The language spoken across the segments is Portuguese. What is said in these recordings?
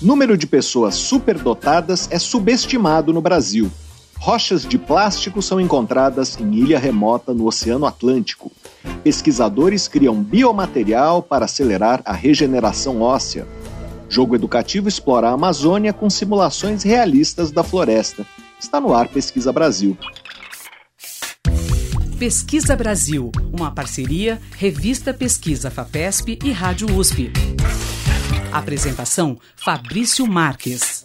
Número de pessoas superdotadas é subestimado no Brasil. Rochas de plástico são encontradas em ilha remota no Oceano Atlântico. Pesquisadores criam biomaterial para acelerar a regeneração óssea. Jogo educativo explora a Amazônia com simulações realistas da floresta. Está no ar Pesquisa Brasil. Pesquisa Brasil, uma parceria Revista Pesquisa FAPESP e Rádio USP. Apresentação Fabrício Marques.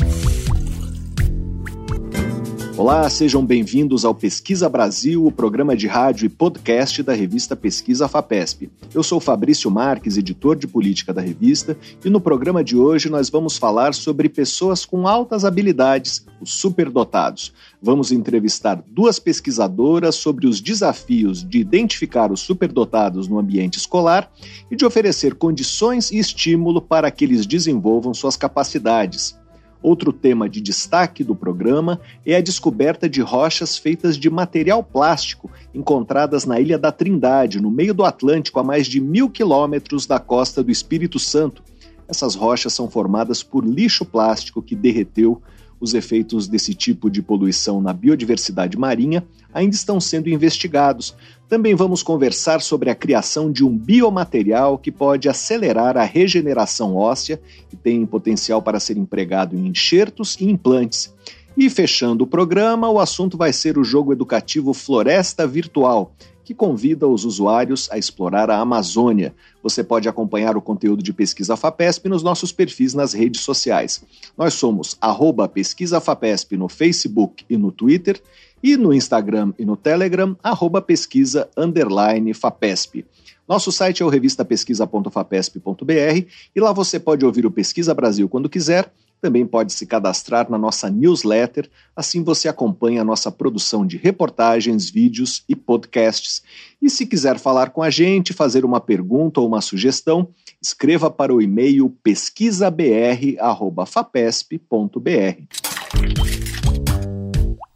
Olá, sejam bem-vindos ao Pesquisa Brasil, o programa de rádio e podcast da revista Pesquisa FAPESP. Eu sou Fabrício Marques, editor de política da revista, e no programa de hoje nós vamos falar sobre pessoas com altas habilidades, os superdotados. Vamos entrevistar duas pesquisadoras sobre os desafios de identificar os superdotados no ambiente escolar e de oferecer condições e estímulo para que eles desenvolvam suas capacidades. Outro tema de destaque do programa é a descoberta de rochas feitas de material plástico encontradas na Ilha da Trindade, no meio do Atlântico, a mais de mil quilômetros da costa do Espírito Santo. Essas rochas são formadas por lixo plástico que derreteu os efeitos desse tipo de poluição na biodiversidade marinha ainda estão sendo investigados. Também vamos conversar sobre a criação de um biomaterial que pode acelerar a regeneração óssea e tem potencial para ser empregado em enxertos e implantes. E fechando o programa, o assunto vai ser o jogo educativo Floresta Virtual, que convida os usuários a explorar a Amazônia. Você pode acompanhar o conteúdo de Pesquisa FAPESP nos nossos perfis nas redes sociais. Nós somos arroba Pesquisa FAPESP no Facebook e no Twitter, e no Instagram e no Telegram, arroba pesquisa underline FAPESP. Nosso site é o revistapesquisa.fapesp.br e lá você pode ouvir o Pesquisa Brasil quando quiser também pode se cadastrar na nossa newsletter, assim você acompanha a nossa produção de reportagens, vídeos e podcasts. E se quiser falar com a gente, fazer uma pergunta ou uma sugestão, escreva para o e-mail pesquisabr@fapesp.br.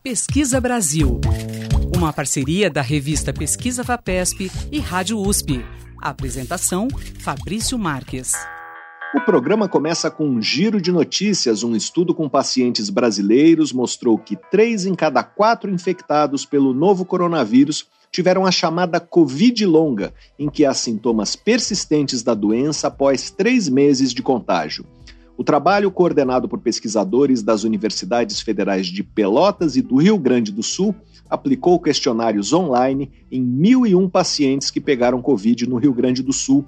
Pesquisa Brasil. Uma parceria da revista Pesquisa FAPESP e Rádio USP. apresentação Fabrício Marques. O programa começa com um giro de notícias. Um estudo com pacientes brasileiros mostrou que três em cada quatro infectados pelo novo coronavírus tiveram a chamada Covid longa, em que há sintomas persistentes da doença após três meses de contágio. O trabalho, coordenado por pesquisadores das universidades federais de Pelotas e do Rio Grande do Sul, aplicou questionários online em 1.001 pacientes que pegaram Covid no Rio Grande do Sul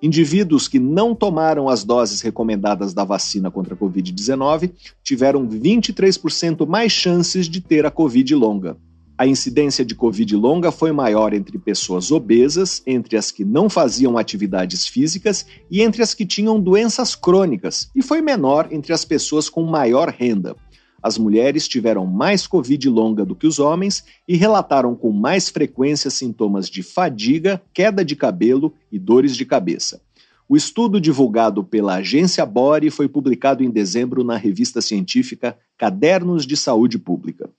Indivíduos que não tomaram as doses recomendadas da vacina contra a Covid-19 tiveram 23% mais chances de ter a Covid longa. A incidência de Covid longa foi maior entre pessoas obesas, entre as que não faziam atividades físicas e entre as que tinham doenças crônicas, e foi menor entre as pessoas com maior renda. As mulheres tiveram mais Covid longa do que os homens e relataram com mais frequência sintomas de fadiga, queda de cabelo e dores de cabeça. O estudo divulgado pela agência Bore foi publicado em dezembro na revista científica Cadernos de Saúde Pública.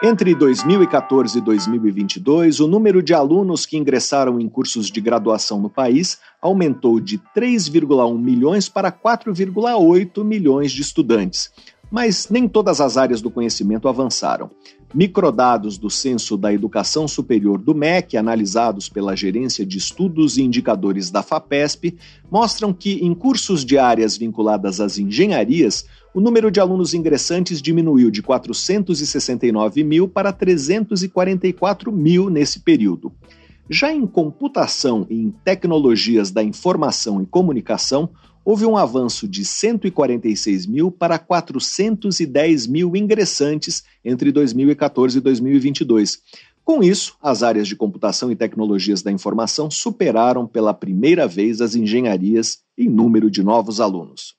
Entre 2014 e 2022, o número de alunos que ingressaram em cursos de graduação no país aumentou de 3,1 milhões para 4,8 milhões de estudantes, mas nem todas as áreas do conhecimento avançaram. Microdados do Censo da Educação Superior do MEC, analisados pela Gerência de Estudos e Indicadores da FAPESP, mostram que, em cursos de áreas vinculadas às engenharias, o número de alunos ingressantes diminuiu de 469 mil para 344 mil nesse período. Já em computação e em tecnologias da informação e comunicação, houve um avanço de 146 mil para 410 mil ingressantes entre 2014 e 2022. Com isso, as áreas de computação e tecnologias da informação superaram pela primeira vez as engenharias em número de novos alunos.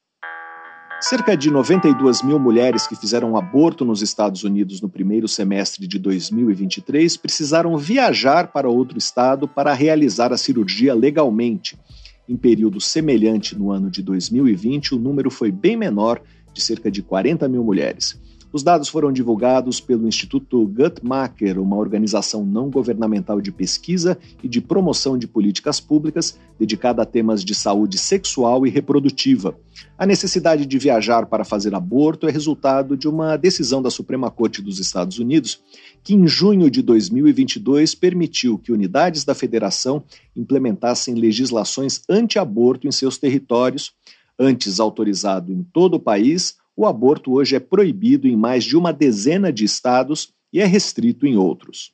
Cerca de 92 mil mulheres que fizeram aborto nos Estados Unidos no primeiro semestre de 2023 precisaram viajar para outro estado para realizar a cirurgia legalmente. Em período semelhante no ano de 2020, o número foi bem menor, de cerca de 40 mil mulheres. Os dados foram divulgados pelo Instituto Guttmacher, uma organização não governamental de pesquisa e de promoção de políticas públicas dedicada a temas de saúde sexual e reprodutiva. A necessidade de viajar para fazer aborto é resultado de uma decisão da Suprema Corte dos Estados Unidos, que em junho de 2022 permitiu que unidades da federação implementassem legislações anti-aborto em seus territórios, antes autorizado em todo o país o aborto hoje é proibido em mais de uma dezena de estados e é restrito em outros.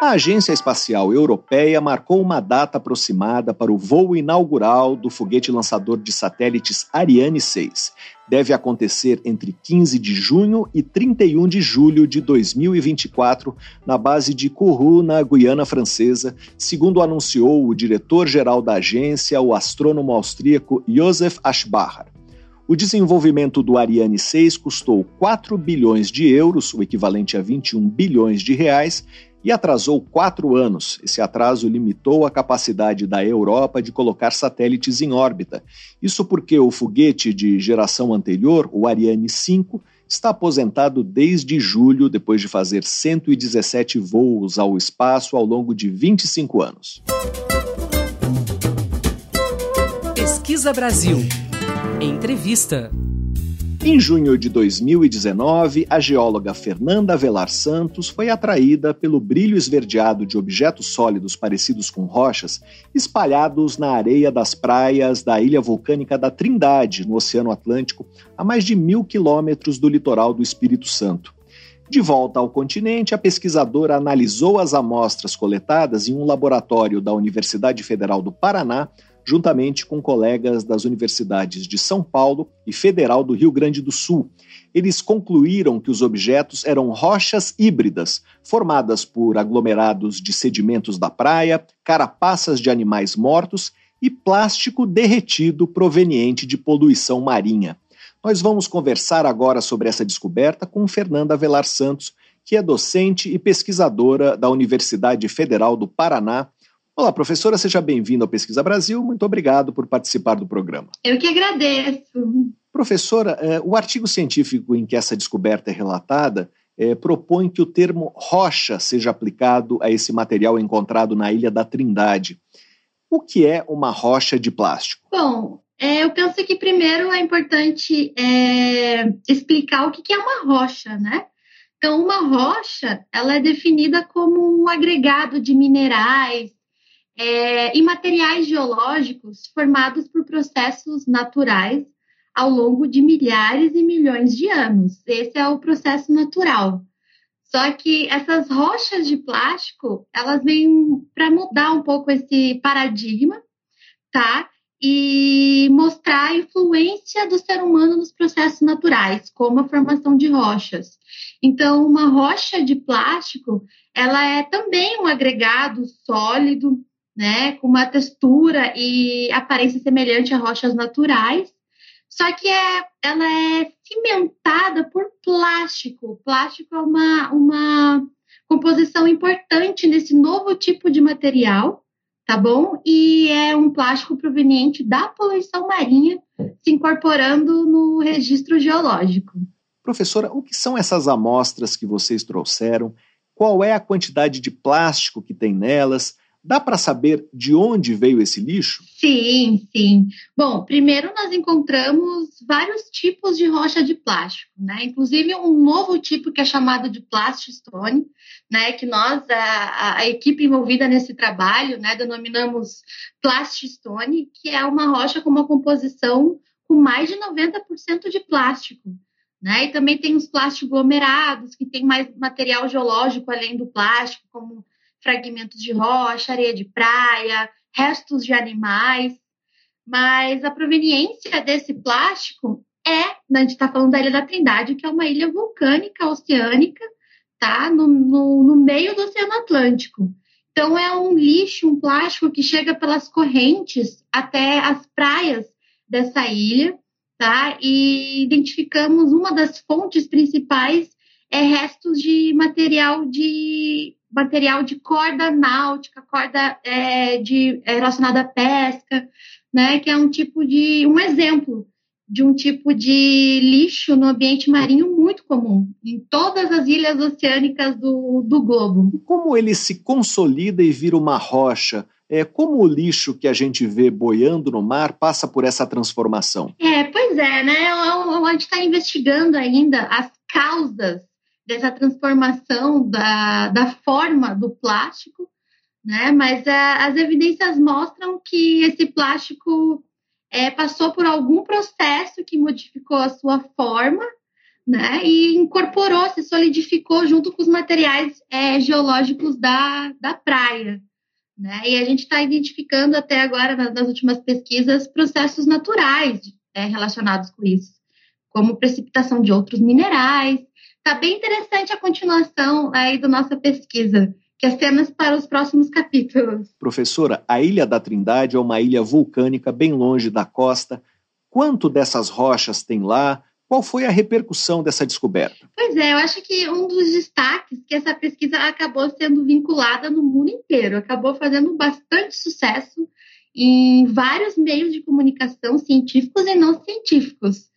A Agência Espacial Europeia marcou uma data aproximada para o voo inaugural do foguete lançador de satélites Ariane 6. Deve acontecer entre 15 de junho e 31 de julho de 2024, na base de Kourou, na Guiana Francesa, segundo anunciou o diretor-geral da agência, o astrônomo austríaco Josef Aschbacher. O desenvolvimento do Ariane 6 custou 4 bilhões de euros, o equivalente a 21 bilhões de reais, e atrasou quatro anos. Esse atraso limitou a capacidade da Europa de colocar satélites em órbita. Isso porque o foguete de geração anterior, o Ariane 5, está aposentado desde julho, depois de fazer 117 voos ao espaço ao longo de 25 anos. Pesquisa Brasil. Entrevista. Em junho de 2019, a geóloga Fernanda Velar Santos foi atraída pelo brilho esverdeado de objetos sólidos parecidos com rochas espalhados na areia das praias da ilha vulcânica da Trindade, no Oceano Atlântico, a mais de mil quilômetros do litoral do Espírito Santo. De volta ao continente, a pesquisadora analisou as amostras coletadas em um laboratório da Universidade Federal do Paraná juntamente com colegas das universidades de São Paulo e Federal do Rio Grande do Sul. Eles concluíram que os objetos eram rochas híbridas, formadas por aglomerados de sedimentos da praia, carapaças de animais mortos e plástico derretido proveniente de poluição marinha. Nós vamos conversar agora sobre essa descoberta com Fernanda Velar Santos, que é docente e pesquisadora da Universidade Federal do Paraná Olá, professora, seja bem-vinda ao Pesquisa Brasil. Muito obrigado por participar do programa. Eu que agradeço. Professora, é, o artigo científico em que essa descoberta é relatada é, propõe que o termo rocha seja aplicado a esse material encontrado na Ilha da Trindade. O que é uma rocha de plástico? Bom, é, eu penso que primeiro é importante é, explicar o que é uma rocha, né? Então, uma rocha, ela é definida como um agregado de minerais, é, e materiais geológicos formados por processos naturais ao longo de milhares e milhões de anos. Esse é o processo natural. Só que essas rochas de plástico, elas vêm para mudar um pouco esse paradigma, tá? E mostrar a influência do ser humano nos processos naturais, como a formação de rochas. Então, uma rocha de plástico, ela é também um agregado sólido, né, com uma textura e aparência semelhante a rochas naturais, só que é, ela é cimentada por plástico. Plástico é uma, uma composição importante nesse novo tipo de material, tá bom? E é um plástico proveniente da poluição marinha se incorporando no registro geológico. Professora, o que são essas amostras que vocês trouxeram? Qual é a quantidade de plástico que tem nelas? Dá para saber de onde veio esse lixo? Sim, sim. Bom, primeiro nós encontramos vários tipos de rocha de plástico, né? Inclusive um novo tipo que é chamado de plastistone, né? Que nós, a, a equipe envolvida nesse trabalho, né, denominamos plastistone, que é uma rocha com uma composição com mais de 90% de plástico. Né? E também tem os plásticos aglomerados, que tem mais material geológico além do plástico, como fragmentos de rocha, areia de praia, restos de animais, mas a proveniência desse plástico é, a gente está falando da Ilha da Trindade, que é uma ilha vulcânica oceânica, tá? No, no, no meio do Oceano Atlântico. Então é um lixo, um plástico que chega pelas correntes até as praias dessa ilha, tá? E identificamos uma das fontes principais é restos de material de material de corda náutica, corda é, de, é, relacionada à pesca, né, que é um tipo de um exemplo de um tipo de lixo no ambiente marinho muito comum em todas as ilhas oceânicas do, do globo. Como ele se consolida e vira uma rocha? É, como o lixo que a gente vê boiando no mar passa por essa transformação? É, pois é, né? A gente está investigando ainda as causas dessa transformação da, da forma do plástico, né? Mas é, as evidências mostram que esse plástico é, passou por algum processo que modificou a sua forma, né? E incorporou, se solidificou junto com os materiais é, geológicos da, da praia. Né? E a gente está identificando até agora, nas, nas, últimas pesquisas, processos naturais é, relacionados com isso, como precipitação de outros minerais. Está bem interessante a continuação aí da nossa pesquisa que as cenas para os próximos capítulos. Professora, a Ilha da Trindade é uma ilha vulcânica bem longe da costa. Quanto dessas rochas tem lá? Qual foi a repercussão dessa descoberta? Pois é, eu acho que um dos destaques que essa pesquisa acabou sendo vinculada no mundo inteiro, acabou fazendo bastante sucesso em vários meios de comunicação científicos e não científicos.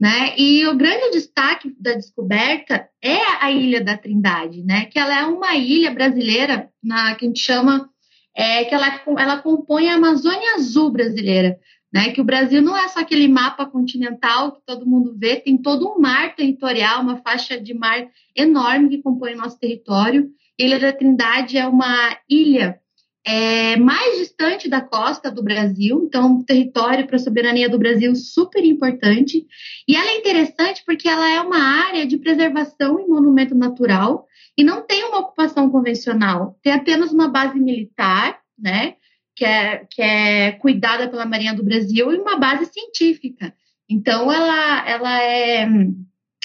Né? E o grande destaque da descoberta é a Ilha da Trindade, né? que ela é uma ilha brasileira na, que a gente chama, é, que ela, ela compõe a Amazônia Azul brasileira. Né, que o Brasil não é só aquele mapa continental que todo mundo vê, tem todo um mar territorial, uma faixa de mar enorme que compõe o nosso território. Ilha da Trindade é uma ilha é, mais distante da costa do Brasil, então território para a soberania do Brasil super importante. E ela é interessante porque ela é uma área de preservação e monumento natural e não tem uma ocupação convencional, tem apenas uma base militar, né, que é, que é cuidada pela Marinha do Brasil e uma base científica. Então ela, ela é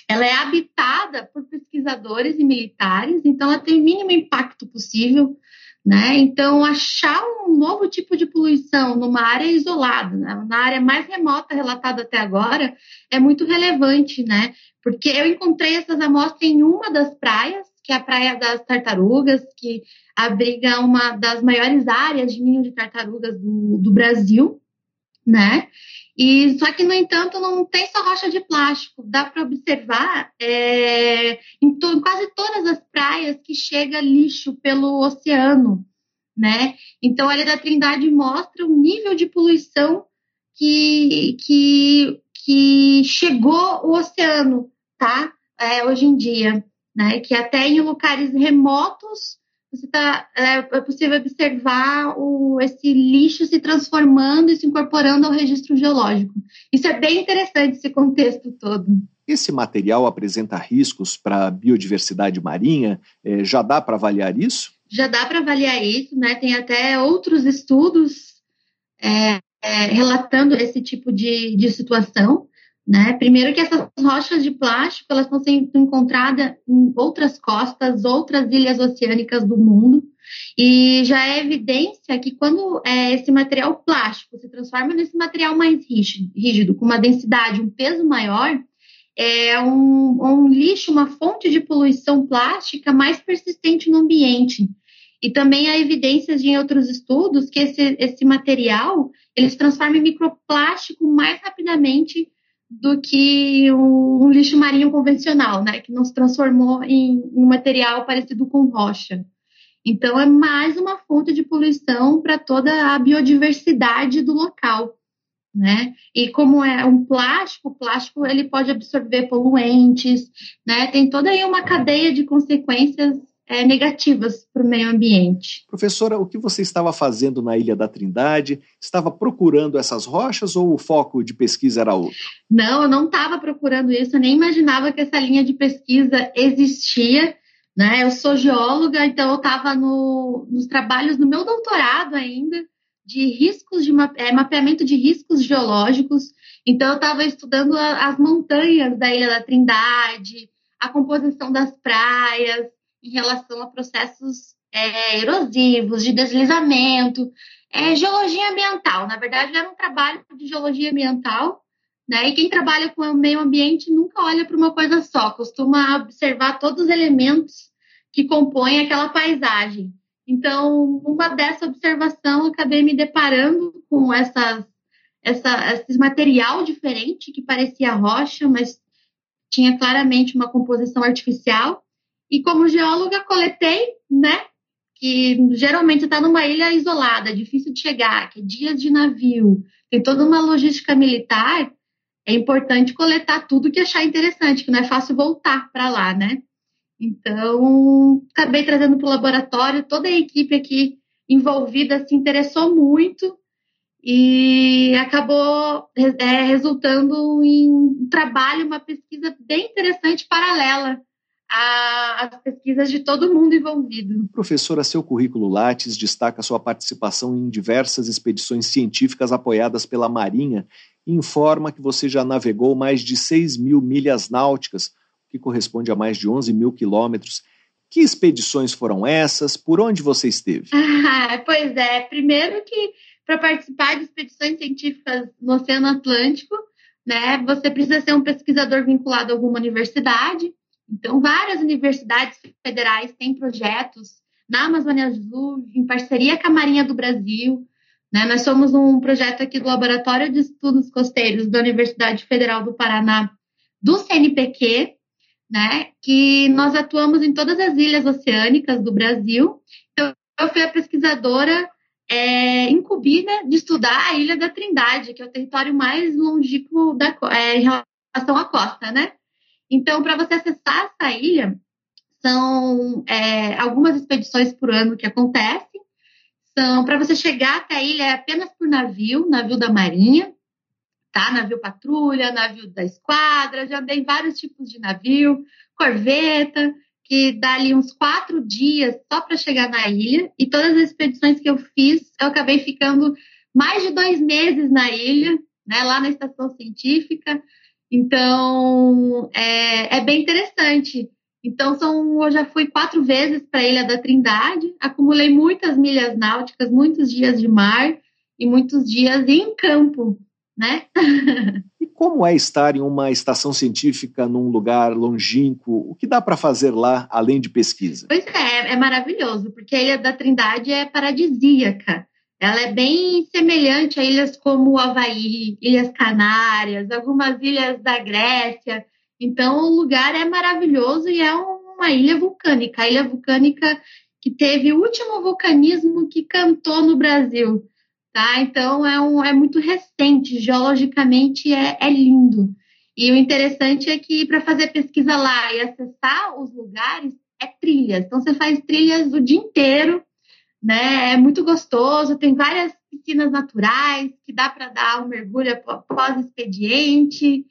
ela é habitada por pesquisadores e militares, então ela tem o mínimo impacto possível né? Então, achar um novo tipo de poluição numa área isolada, né? na área mais remota relatada até agora, é muito relevante, né? Porque eu encontrei essas amostras em uma das praias, que é a Praia das Tartarugas, que abriga uma das maiores áreas de ninho de tartarugas do, do Brasil, né? E só que, no entanto, não tem só rocha de plástico. Dá para observar é, em, to, quase todas as praias que chega lixo pelo oceano, né? Então, a Ilha da Trindade mostra o nível de poluição que, que, que chegou o oceano, tá? É, hoje em dia, né? Que até em lugares remotos você tá, é, é, possível observar o, esse lixo se transformando e se incorporando ao registro geológico. Isso é bem interessante, esse contexto todo. Esse material apresenta riscos para a biodiversidade marinha? É, já dá para avaliar isso? Já dá para avaliar isso, né? Tem até outros estudos é, é, relatando esse tipo de, de situação. Né? Primeiro que essas rochas de plástico elas estão sendo encontradas em outras costas, outras ilhas oceânicas do mundo, e já é evidência que quando é, esse material plástico se transforma nesse material mais rígido, com uma densidade, um peso maior, é um, um lixo, uma fonte de poluição plástica mais persistente no ambiente. E também há evidências em outros estudos que esse, esse material ele se transforma em microplástico mais rapidamente do que um, lixo marinho convencional, né, que não se transformou em, um material parecido com rocha. Então, é mais uma fonte de poluição para toda a biodiversidade do local, né? E como é um plástico, o plástico ele pode absorver poluentes, né? Tem toda aí uma cadeia de consequências é, negativas para o meio ambiente. Professora, o que você estava fazendo na Ilha da Trindade? Estava procurando essas rochas ou o foco de pesquisa era outro? Não, eu não estava procurando isso, eu nem imaginava que essa linha de pesquisa existia. Né? Eu sou geóloga, então eu estava no, nos trabalhos no meu doutorado ainda de riscos de é, mapeamento de riscos geológicos. Então eu estava estudando a, as montanhas da Ilha da Trindade, a composição das praias, em relação a processos é, erosivos, de deslizamento, é, geologia ambiental. Na verdade, era um trabalho de geologia ambiental, né? E quem trabalha com o meio ambiente nunca olha para uma coisa só, costuma observar todos os elementos que compõem aquela paisagem. Então, uma dessa observação, acabei me deparando com essas essa, esse material diferente que parecia rocha, mas tinha claramente uma composição artificial. E como geóloga, coletei, né? Que geralmente está numa ilha isolada, difícil de chegar, que é dias de navio, tem toda uma logística militar. É importante coletar tudo que achar interessante, que não é fácil voltar para lá, né? Então, acabei trazendo para o laboratório, toda a equipe aqui envolvida se interessou muito e acabou é, resultando em um trabalho, uma pesquisa bem interessante paralela às pesquisas de todo mundo envolvido. Professora, seu currículo Lattes destaca sua participação em diversas expedições científicas apoiadas pela Marinha e informa que você já navegou mais de 6 mil milhas náuticas, que corresponde a mais de 11 mil quilômetros. Que expedições foram essas? Por onde você esteve? Ah, pois é, primeiro que para participar de expedições científicas no Oceano Atlântico, né, você precisa ser um pesquisador vinculado a alguma universidade. Então, várias universidades federais têm projetos na Amazônia Azul, em parceria com a Marinha do Brasil. Né? Nós somos um projeto aqui do Laboratório de Estudos Costeiros da Universidade Federal do Paraná, do CNPq, né? que nós atuamos em todas as ilhas oceânicas do Brasil. Então, eu fui a pesquisadora é, incumbida de estudar a Ilha da Trindade, que é o território mais longínquo é, em relação à costa, né? Então, para você acessar essa ilha, são é, algumas expedições por ano que acontecem. São para você chegar até a ilha é apenas por navio, navio da Marinha, tá? Navio patrulha, navio da esquadra, já andei em vários tipos de navio, corveta que dá ali uns quatro dias só para chegar na ilha. E todas as expedições que eu fiz, eu acabei ficando mais de dois meses na ilha, né, lá na estação científica. Então, é, é bem interessante. Então, são, eu já fui quatro vezes para a Ilha da Trindade, acumulei muitas milhas náuticas, muitos dias de mar e muitos dias em campo, né? Como é estar em uma estação científica num lugar longínquo? O que dá para fazer lá, além de pesquisa? Pois é, é maravilhoso, porque a Ilha da Trindade é paradisíaca. Ela é bem semelhante a ilhas como Havaí, Ilhas Canárias, algumas ilhas da Grécia. Então, o lugar é maravilhoso e é uma ilha vulcânica. A ilha vulcânica que teve o último vulcanismo que cantou no Brasil tá? Então é, um, é muito recente, geologicamente é, é lindo. E o interessante é que para fazer pesquisa lá e acessar os lugares é trilhas. Então você faz trilhas o dia inteiro, né? É muito gostoso, tem várias piscinas naturais que dá para dar um mergulho pós-expediente.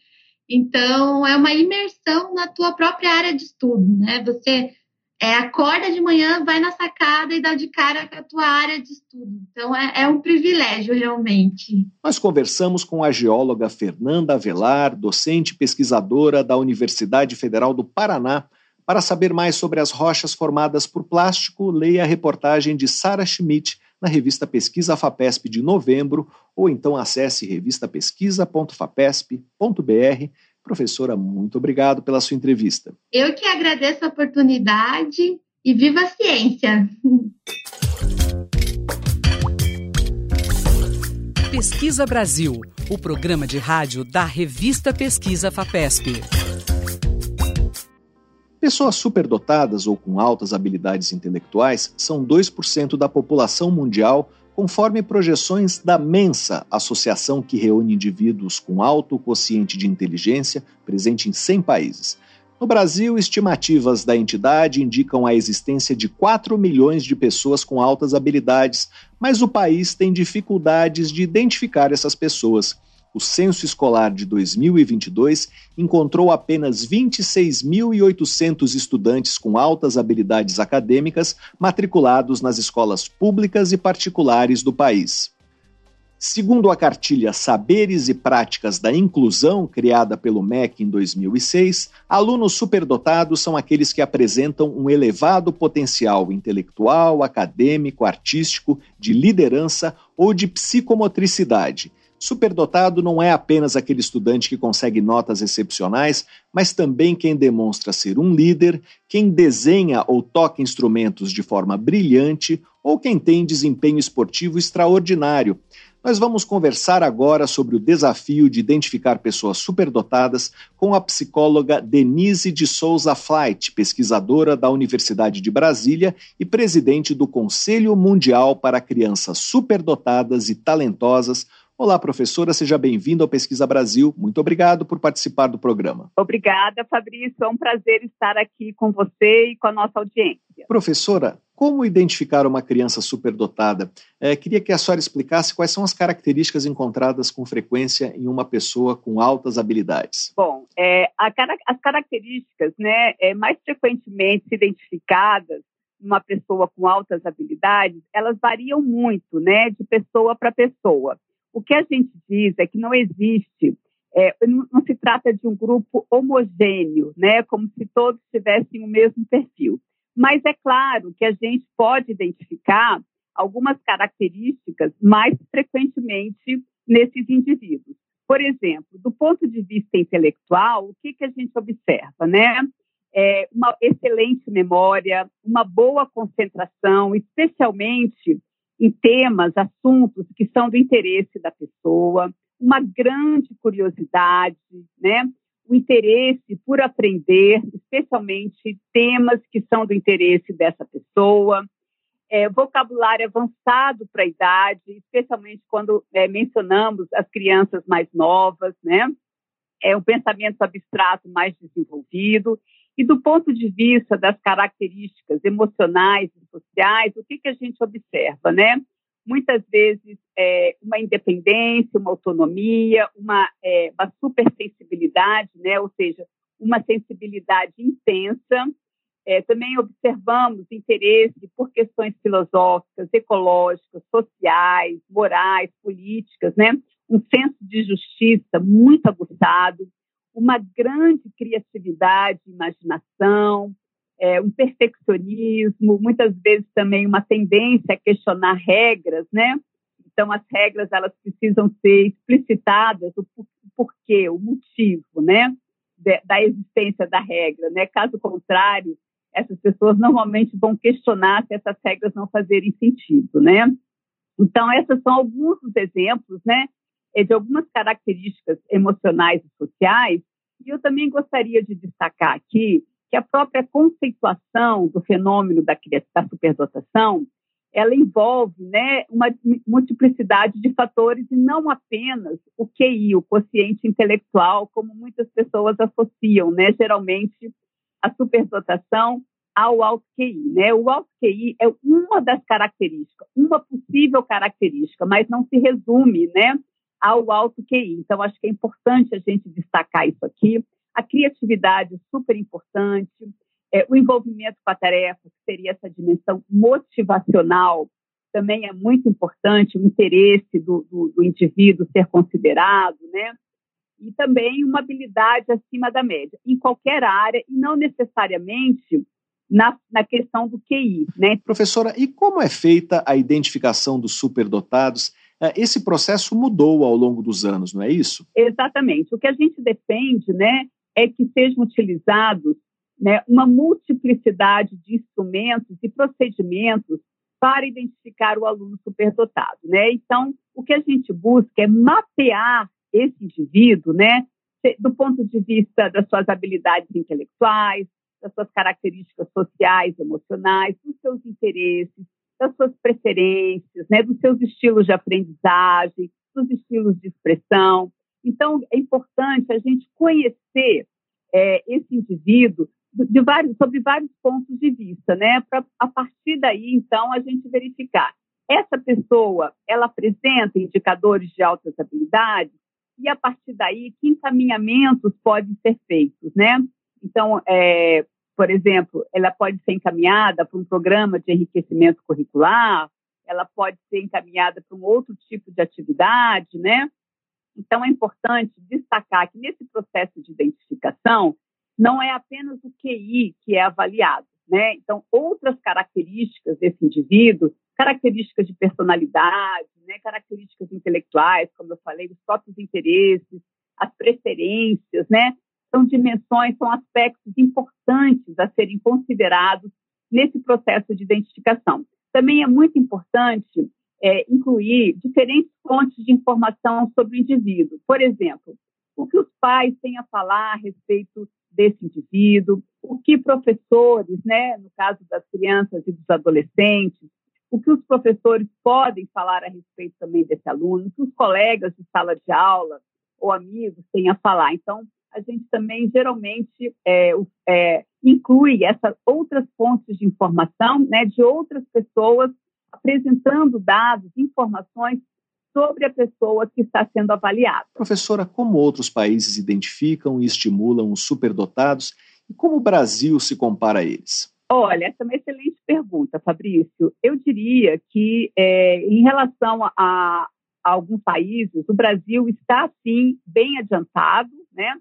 Então é uma imersão na tua própria área de estudo, né? Você é, acorda de manhã, vai na sacada e dá de cara com a tua área de estudo. Então é, é um privilégio realmente. Nós conversamos com a geóloga Fernanda Avelar, docente pesquisadora da Universidade Federal do Paraná. Para saber mais sobre as rochas formadas por plástico, leia a reportagem de Sara Schmidt na revista Pesquisa FAPESP de novembro, ou então acesse revistapesquisa.fapesp.br Professora, muito obrigado pela sua entrevista. Eu que agradeço a oportunidade e viva a ciência! Pesquisa Brasil, o programa de rádio da revista Pesquisa FAPESP. Pessoas superdotadas ou com altas habilidades intelectuais são 2% da população mundial conforme projeções da Mensa, associação que reúne indivíduos com alto quociente de inteligência, presente em 100 países. No Brasil, estimativas da entidade indicam a existência de 4 milhões de pessoas com altas habilidades, mas o país tem dificuldades de identificar essas pessoas o censo escolar de 2022 encontrou apenas 26.800 estudantes com altas habilidades acadêmicas matriculados nas escolas públicas e particulares do país. Segundo a cartilha Saberes e Práticas da Inclusão, criada pelo MEC em 2006, alunos superdotados são aqueles que apresentam um elevado potencial intelectual, acadêmico, artístico, de liderança ou de psicomotricidade Superdotado não é apenas aquele estudante que consegue notas excepcionais, mas também quem demonstra ser um líder, quem desenha ou toca instrumentos de forma brilhante ou quem tem desempenho esportivo extraordinário. Nós vamos conversar agora sobre o desafio de identificar pessoas superdotadas com a psicóloga Denise de Souza Flight, pesquisadora da Universidade de Brasília e presidente do Conselho Mundial para Crianças Superdotadas e Talentosas. Olá, professora, seja bem-vinda ao Pesquisa Brasil. Muito obrigado por participar do programa. Obrigada, Fabrício. É um prazer estar aqui com você e com a nossa audiência. Professora, como identificar uma criança superdotada? É, queria que a senhora explicasse quais são as características encontradas com frequência em uma pessoa com altas habilidades. Bom, é, a, as características né, é, mais frequentemente identificadas uma pessoa com altas habilidades, elas variam muito, né, de pessoa para pessoa. O que a gente diz é que não existe, é, não, se trata de um grupo homogêneo, né, como se todos tivessem o mesmo perfil. Mas é claro que a gente pode identificar algumas características mais frequentemente nesses indivíduos. Por exemplo, do ponto de vista intelectual, o que, que a gente observa, né? É uma excelente memória, uma boa concentração, especialmente em temas, assuntos que são do interesse da pessoa, uma grande curiosidade, né? o interesse por aprender, especialmente temas que são do interesse dessa pessoa, é, vocabulário avançado para a idade, especialmente quando é, mencionamos as crianças mais novas, né? É um pensamento abstrato mais desenvolvido. E do ponto de vista das características emocionais e sociais, o que, que a gente observa, né? muitas vezes é, uma independência, uma autonomia, uma, é, uma supersensibilidade, né? ou seja, uma sensibilidade intensa. É, também observamos interesse por questões filosóficas, ecológicas, sociais, morais, políticas, né? um senso de justiça muito aguçado, uma grande criatividade, imaginação, é, um perfeccionismo, muitas vezes também uma tendência a questionar regras, né? Então, as regras elas precisam ser explicitadas, o porquê, o motivo, né? da existência da regra, né? Caso contrário, essas pessoas normalmente vão questionar se essas regras não fazerem sentido, né? Então, esses são alguns dos exemplos, né? De algumas características emocionais e sociais. E eu também gostaria de destacar aqui que a própria conceituação do fenômeno da, da superdotação ela envolve né, uma multiplicidade de fatores e não apenas o QI, o quociente intelectual, como muitas pessoas associam, né, geralmente a superdotação ao alto QI. Né? O alto QI é uma das características, uma possível característica, mas não se resume né, ao alto QI. Então, acho que é importante a gente destacar isso aqui a criatividade super importante, é, o envolvimento com a tarefa, que seria essa dimensão motivacional, também é muito importante, o interesse do, do, do indivíduo ser considerado, né? E também uma habilidade acima da média, em qualquer área, e não necessariamente na, na, questão do QI. Né? Professora, e como é feita a identificação dos superdotados? É, esse processo mudou ao longo dos anos, não é isso? Exatamente. O que a gente defende né, é que sejam utilizados né, uma multiplicidade de instrumentos e procedimentos para identificar o aluno superdotado. Né? Então, o que a gente busca é mapear esse indivíduo, né, do ponto de vista das suas habilidades intelectuais, das suas características sociais, emocionais, dos seus interesses, das suas preferências, né, dos seus estilos de aprendizagem, dos estilos de expressão. Então, é importante a gente conhecer é, esse indivíduo de vários, sobre vários pontos de vista, né? Para a partir daí, então, a gente verificar essa pessoa, ela apresenta indicadores de altas habilidades e a partir daí, que encaminhamentos podem ser feitos, né? Então, é, por exemplo, ela pode ser encaminhada para um programa de enriquecimento curricular, ela pode ser encaminhada para um outro tipo de atividade, né? Então, é importante destacar que nesse processo de identificação, não é apenas o QI que é avaliado, né? Então, outras características desse indivíduo, características de personalidade, né? características intelectuais, como eu falei, os próprios interesses, as preferências, né? São dimensões, são aspectos importantes a serem considerados nesse processo de identificação. Também é muito importante é, incluir diferentes fontes de informação sobre o indivíduo. Por exemplo, o que os pais têm a falar a respeito desse indivíduo, o que professores, né, no caso das crianças e dos adolescentes, o que os professores podem falar a respeito também desse aluno, o que os colegas de sala de aula ou amigos têm a falar. Então, a gente também geralmente é, é, inclui essas outras fontes de informação, né, de outras pessoas apresentando dados, informações sobre a pessoa que está sendo avaliada. Professora, como outros países identificam e estimulam os superdotados e como o Brasil se compara a eles? Olha, essa é uma excelente pergunta, Fabrício. Eu diria que, é, em relação a, a, alguns países, o Brasil está, sim, bem adiantado, né?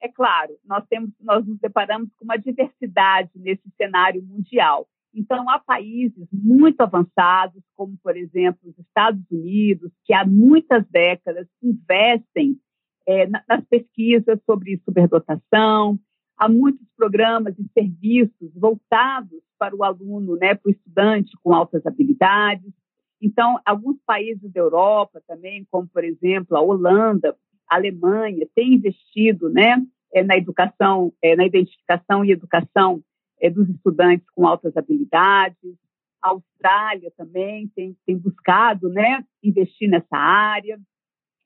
É claro, nós, temos, nós nos deparamos com uma diversidade nesse cenário mundial. Então, há países muito avançados, como, por exemplo, os Estados Unidos, que há muitas décadas investem é, nas pesquisas sobre superdotação, há muitos programas e serviços voltados para o aluno, né, para o estudante com altas habilidades. Então, alguns países da Europa também, como, por exemplo, a Holanda, a Alemanha, têm investido né, é, na educação, é, na identificação e educação é, dos estudantes com altas habilidades. A Austrália também tem, tem buscado né, investir nessa área.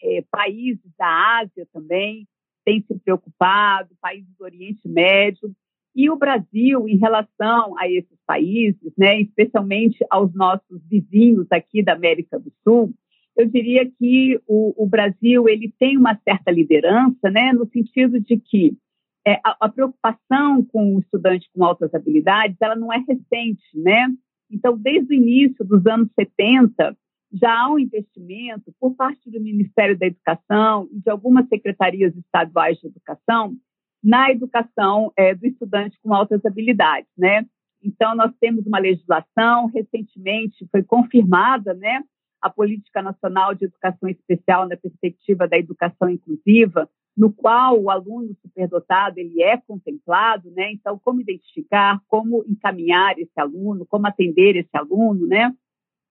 É, países da Ásia também têm se preocupado, países do Oriente Médio. E o Brasil, em relação a esses países, né, especialmente aos nossos vizinhos aqui da América do Sul, eu diria que o, o Brasil ele tem uma certa liderança, né, no sentido de que é, a, a, preocupação com o estudante com altas habilidades, ela não é recente, né? Então, desde o início dos anos 70, já há um investimento por parte do Ministério da Educação e de algumas secretarias estaduais de educação na educação é, do estudante com altas habilidades, né? Então, nós temos uma legislação, recentemente foi confirmada, né, a Política Nacional de Educação Especial na perspectiva da educação inclusiva, no qual o aluno superdotado ele é contemplado, né? Então, como identificar, como encaminhar esse aluno, como atender esse aluno, né?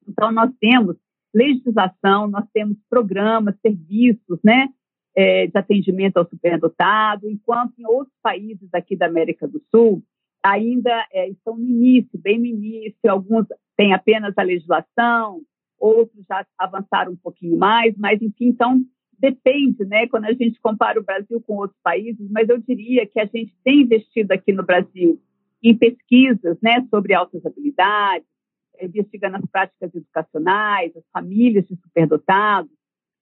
Então, nós temos legislação, nós temos programas, serviços, né? É, de atendimento ao superdotado, enquanto em outros países aqui da América do Sul ainda é, estão no início, bem no início, alguns têm apenas a legislação, outros já avançaram um pouquinho mais, mas enfim, então depende, né, quando a gente compara o Brasil com outros países, mas eu diria que a gente tem investido aqui no Brasil em pesquisas, né, sobre altas habilidades, investigando as práticas educacionais, as famílias de superdotados,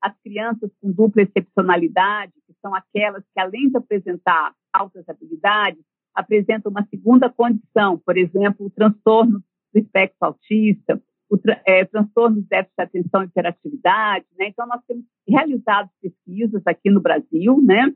as crianças com dupla excepcionalidade, que são aquelas que, além de apresentar altas habilidades, apresentam uma segunda condição, por exemplo, o transtorno do espectro autista, o é, transtorno de déficit de atenção e hiperatividade, né? Então, nós temos realizado pesquisas aqui no Brasil, né?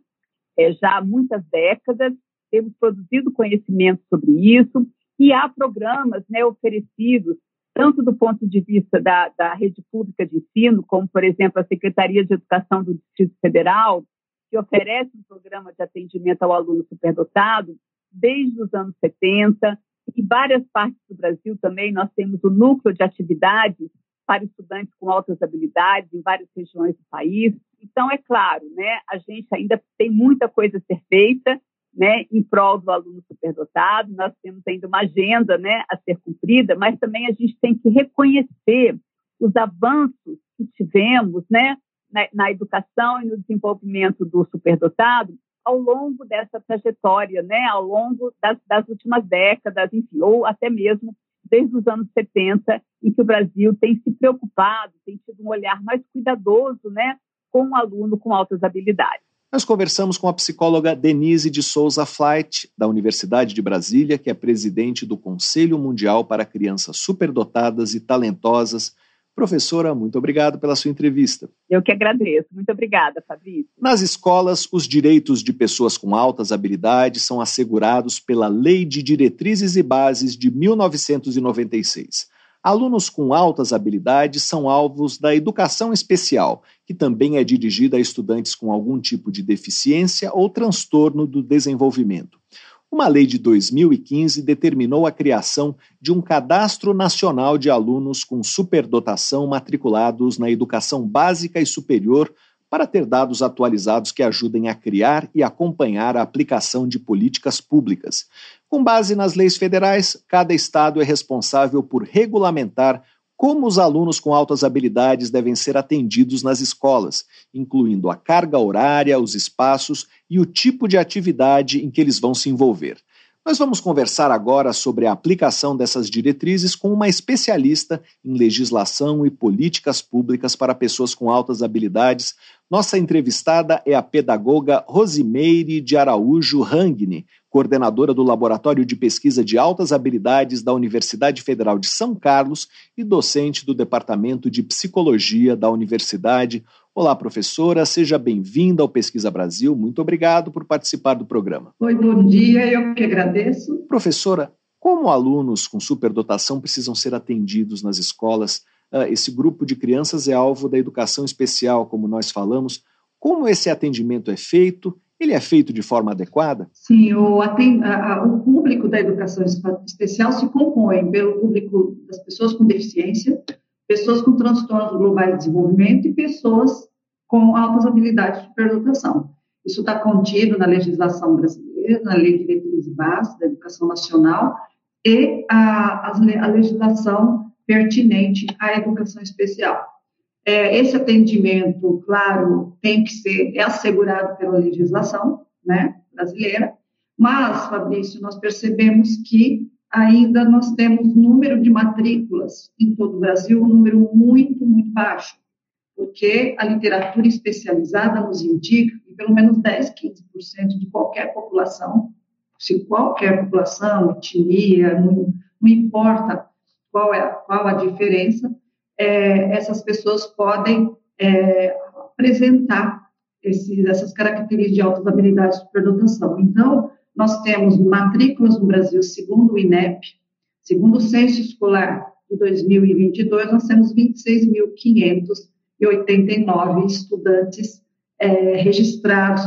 É, já há muitas décadas, temos produzido conhecimento sobre isso, e há programas né, oferecidos, tanto do ponto de vista da, da rede pública de ensino, como, por exemplo, a Secretaria de Educação do Distrito Federal, que oferece um programa de atendimento ao aluno superdotado desde os anos 70, em várias partes do Brasil também nós temos o núcleo de atividades para estudantes com altas habilidades em várias regiões do país. Então, é claro, né, a gente ainda tem muita coisa a ser feita né, em prol do aluno superdotado, nós temos ainda uma agenda né, a ser cumprida, mas também a gente tem que reconhecer os avanços que tivemos né, na, na educação e no desenvolvimento do superdotado ao longo dessa trajetória, né, ao longo das, das últimas décadas, enfim, ou até mesmo desde os anos 70, em que o Brasil tem se preocupado, tem tido um olhar mais cuidadoso né, com o aluno com altas habilidades. Nós conversamos com a psicóloga Denise de Souza Flight, da Universidade de Brasília, que é presidente do Conselho Mundial para Crianças Superdotadas e Talentosas, Professora, muito obrigado pela sua entrevista. Eu que agradeço. Muito obrigada, Fabrício. Nas escolas, os direitos de pessoas com altas habilidades são assegurados pela Lei de Diretrizes e Bases de 1996. Alunos com altas habilidades são alvos da educação especial, que também é dirigida a estudantes com algum tipo de deficiência ou transtorno do desenvolvimento. Uma lei de 2015 determinou a criação de um cadastro nacional de alunos com superdotação matriculados na educação básica e superior para ter dados atualizados que ajudem a criar e acompanhar a aplicação de políticas públicas. Com base nas leis federais, cada estado é responsável por regulamentar como os alunos com altas habilidades devem ser atendidos nas escolas, incluindo a carga horária, os espaços e o tipo de atividade em que eles vão se envolver. Nós vamos conversar agora sobre a aplicação dessas diretrizes com uma especialista em legislação e políticas públicas para pessoas com altas habilidades. Nossa entrevistada é a pedagoga Rosimeire de Araújo Rangni, coordenadora do Laboratório de Pesquisa de Altas Habilidades da Universidade Federal de São Carlos e docente do Departamento de Psicologia da Universidade. Olá, professora, seja bem-vinda ao Pesquisa Brasil. Muito obrigado por participar do programa. Oi, bom dia, eu que agradeço. Professora, como alunos com superdotação precisam ser atendidos nas escolas? Ah, esse grupo de crianças é alvo da educação especial, como nós falamos. Como esse atendimento é feito ele é feito de forma adequada? Sim, o, o público da educação especial se compõe pelo público das pessoas com deficiência, pessoas com transtornos globais de desenvolvimento e pessoas com altas habilidades de superdotação. Isso está contido na legislação brasileira, na Lei de Diretrizes Básicas da Educação Nacional e a, a legislação pertinente à educação especial. É, esse atendimento, claro, tem que ser é assegurado pela legislação né, brasileira, mas, Fabrício, nós percebemos que ainda nós temos número de matrículas em todo o Brasil, um número muito, muito baixo, porque a literatura especializada nos indica que pelo menos 10, 15% de qualquer população, se qualquer população, etnia, não, não importa qual é qual a diferença, é, essas pessoas podem é, apresentar esses, essas características de altas habilidades de superdotação. Então, nós temos matrículas no Brasil, segundo o INEP, segundo o censo escolar de 2022, nós temos 26.589 estudantes é, registrados,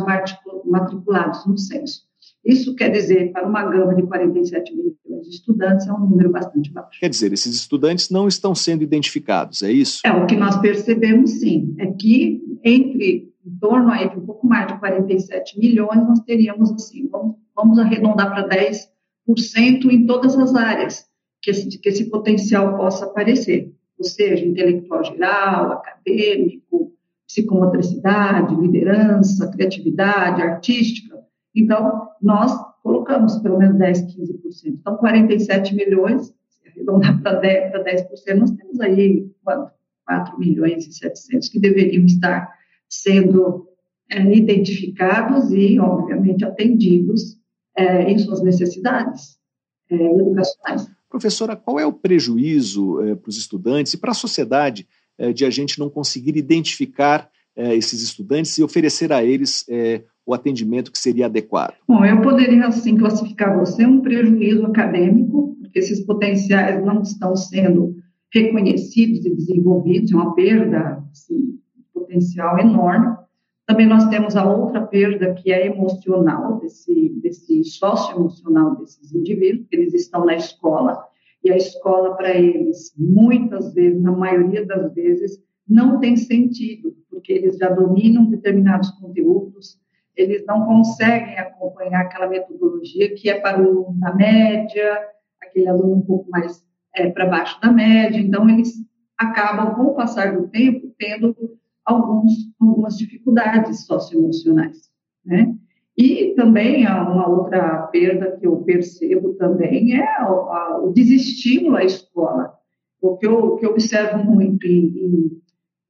matriculados no censo. Isso quer dizer, para uma gama de 47 milhões de estudantes, é um número bastante baixo. Quer dizer, esses estudantes não estão sendo identificados, é isso? É, o que nós percebemos, sim, é que entre em torno aí de um pouco mais de 47 milhões, nós teríamos, assim, vamos, vamos arredondar para 10% em todas as áreas que esse, que esse potencial possa aparecer, ou seja, intelectual geral, acadêmico, psicomotricidade, liderança, criatividade, artística, então, nós colocamos pelo menos 10, 15%. Então, 47 milhões, se arredondar para 10%, para 10%, nós temos aí 4, 4 milhões e 700 que deveriam estar sendo é, identificados e, obviamente, atendidos é, em suas necessidades é, educacionais. Professora, qual é o prejuízo para os estudantes e para a sociedade de a gente não conseguir identificar esses estudantes e oferecer a eles o atendimento que seria adequado? Bom, eu poderia, assim, classificar você um prejuízo acadêmico, porque esses potenciais não estão sendo reconhecidos e desenvolvidos, é uma perda, assim, potencial enorme. Também nós temos a outra perda, que é emocional, desse, desse socioemocional desses indivíduos, eles estão na escola, e a escola, para eles, muitas vezes, na maioria das vezes, não tem sentido, porque eles já dominam determinados conteúdos, eles não conseguem acompanhar aquela metodologia que é para o aluno da média, aquele aluno um pouco mais é, para baixo da média, então eles acabam, com o passar do tempo, tendo alguns, algumas dificuldades socioemocionais, né? E também uma outra perda que eu percebo também é o, o desestímulo à escola. O que eu, que eu observo muito em, em,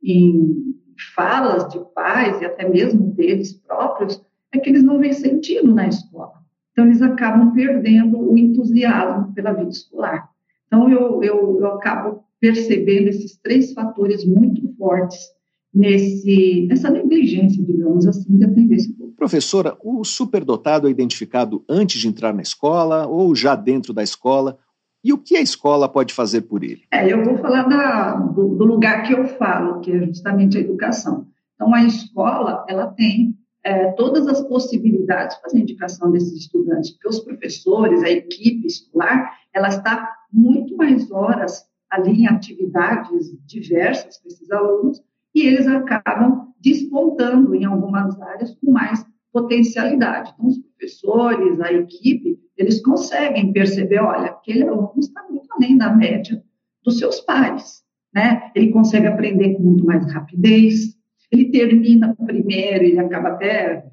em falas de pais e até mesmo deles próprios é que eles não veem sentido na escola. Então, eles acabam perdendo o entusiasmo pela vida escolar. Então, eu, eu, eu acabo percebendo esses três fatores muito fortes nesse, nessa negligência, digamos assim, de atender esse público. Professora, o superdotado é identificado antes de entrar na escola ou já dentro da escola? E o que a escola pode fazer por ele? É, eu vou falar da, do, do, lugar que eu falo, que é justamente a educação. Então, a escola, ela tem é, todas as possibilidades de fazer indicação desses estudantes, porque os professores, a equipe escolar, ela está muito mais horas ali em atividades diversas com esses alunos e eles acabam despontando em algumas áreas com mais potencialidade. Então, os professores, a equipe, eles conseguem perceber, olha, aquele aluno está muito além da média dos seus pares, né? Ele consegue aprender com muito mais rapidez, ele termina primeiro, ele acaba até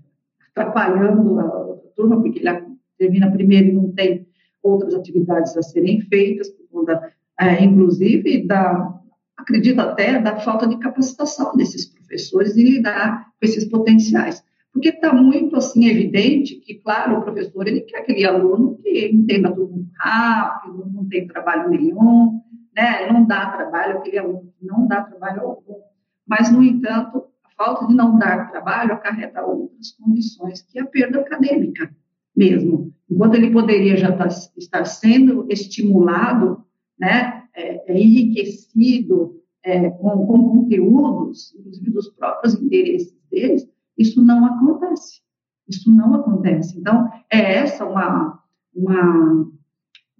atrapalhando a, turma, porque ele termina primeiro e não tem outras atividades a serem feitas, por conta, é, inclusive, da, acredito até, da falta de capacitação desses professores em lidar com esses potenciais. Porque está muito, assim, evidente que, claro, o professor, ele quer aquele aluno que entenda tudo muito rápido, não tem trabalho nenhum, né? Não dá trabalho, aquele aluno que não dá trabalho algum. Mas, no entanto, a falta de não dar trabalho acarreta outras condições, que é a perda acadêmica mesmo. Enquanto ele poderia já tá, estar sendo estimulado, né, é, é enriquecido é, com, com conteúdos, inclusive dos próprios interesses deles, isso não acontece. Isso não acontece. Então, é essa uma, uma,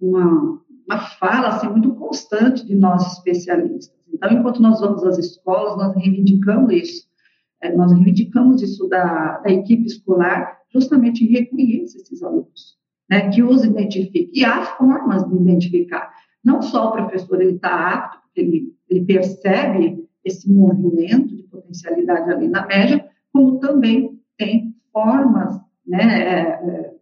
uma, uma fala assim, muito constante de nós especialistas. Então, enquanto nós vamos às escolas, nós reivindicamos isso. É, nós reivindicamos isso da, da equipe escolar, justamente reconhecer esses alunos, né, que os identifique. E há formas de identificar. Não só o professor está apto, ele, ele percebe esse movimento de potencialidade ali na média, como também tem formas, né, é, é,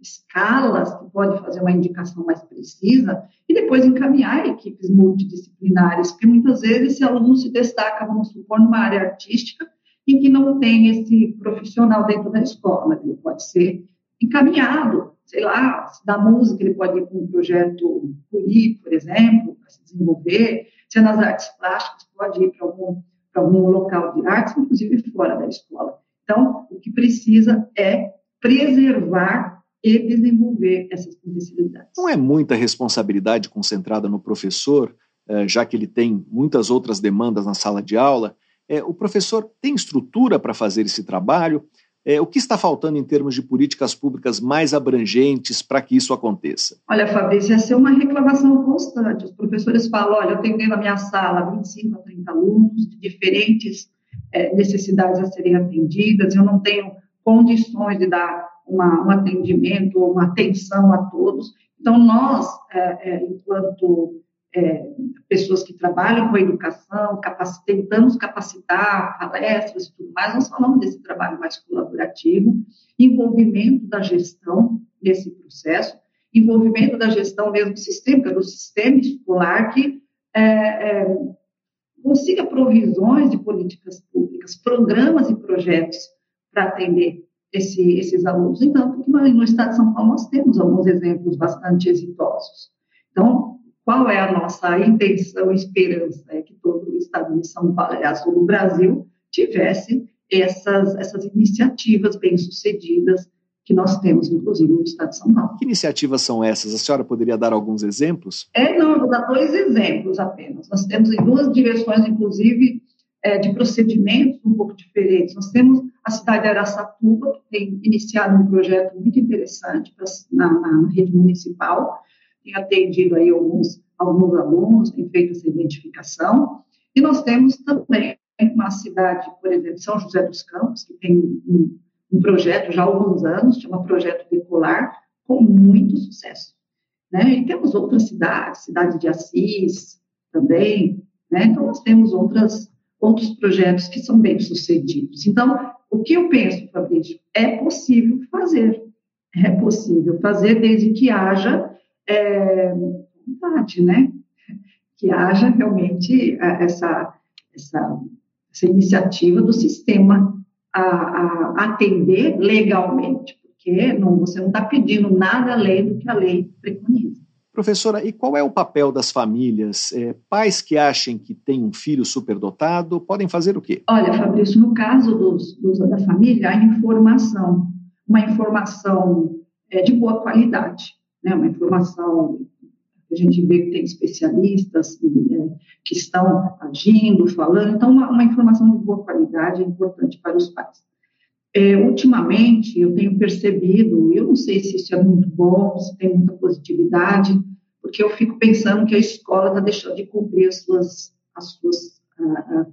escalas que pode fazer uma indicação mais precisa e depois encaminhar equipes multidisciplinares, porque muitas vezes esse aluno se destaca, vamos supor, numa área artística em que não tem esse profissional dentro da escola, ele pode ser encaminhado, sei lá, da música ele pode ir para um projeto Curi, por exemplo, para se desenvolver, se é nas artes plásticas pode ir para algum para algum local de artes, inclusive fora da escola. Então, o que precisa é preservar e desenvolver essas potencialidades. Não é muita responsabilidade concentrada no professor, eh, já que ele tem muitas outras demandas na sala de aula. Eh, o professor tem estrutura para fazer esse trabalho? É, o que está faltando em termos de políticas públicas mais abrangentes para que isso aconteça? Olha, Fabrício, essa é uma reclamação constante. Os professores falam: olha, eu tenho dentro da minha sala 25 a 30 alunos de diferentes é, necessidades a serem atendidas, eu não tenho condições de dar uma, um atendimento uma atenção a todos. Então, nós, é, é enquanto é, pessoas que trabalham com a educação, tentamos capacitar palestras e tudo mais, nós falamos desse trabalho mais colaborativo, envolvimento da gestão nesse processo, envolvimento da gestão mesmo sistêmica, do sistema escolar, que é, é, consiga provisões de políticas públicas, programas e projetos para atender esse, esses alunos. Então, no estado de São Paulo nós temos alguns exemplos bastante exitosos. Então, qual é a nossa intenção esperança? É que todo o estado de São Paulo, aliás, todo o Brasil, tivesse essas, essas iniciativas bem-sucedidas que nós temos, inclusive, no estado de São Paulo. Que iniciativas são essas? A senhora poderia dar alguns exemplos? É, não, vou dar dois exemplos apenas. Nós temos em duas direções, inclusive, é, de procedimentos um pouco diferentes. Nós temos a cidade de Araçatuba, que tem iniciado um projeto muito interessante pra, na, na rede municipal, tem atendido aí alguns, alguns alunos, tem feito essa identificação. E nós temos também uma cidade, por exemplo, São José dos Campos, que tem um, um projeto já há alguns anos, chama Projeto Decolar, com muito sucesso. Né? E temos outras cidades, cidade de Assis também, né? Então, nós temos outras, outros projetos que são bem sucedidos. Então, o que eu penso, Fabrício, é possível fazer. É possível fazer desde que haja é, vontade, né? Que haja realmente é, essa, essa, essa iniciativa do sistema a, a atender legalmente, porque não, você não está pedindo nada além do que a lei preconiza. Professora, e qual é o papel das famílias? É, pais que achem que tem um filho superdotado podem fazer o quê? Olha, Fabrício, no caso dos, dos da família, a informação, uma informação é, de boa qualidade né, uma informação a gente vê que tem especialistas é, que estão agindo, falando, então uma, uma, informação de boa qualidade é importante para os pais. é, ultimamente eu tenho percebido, eu não sei se isso é muito bom, se tem muita positividade, porque eu fico pensando que a escola está deixando de cumprir as suas, as suas, uh,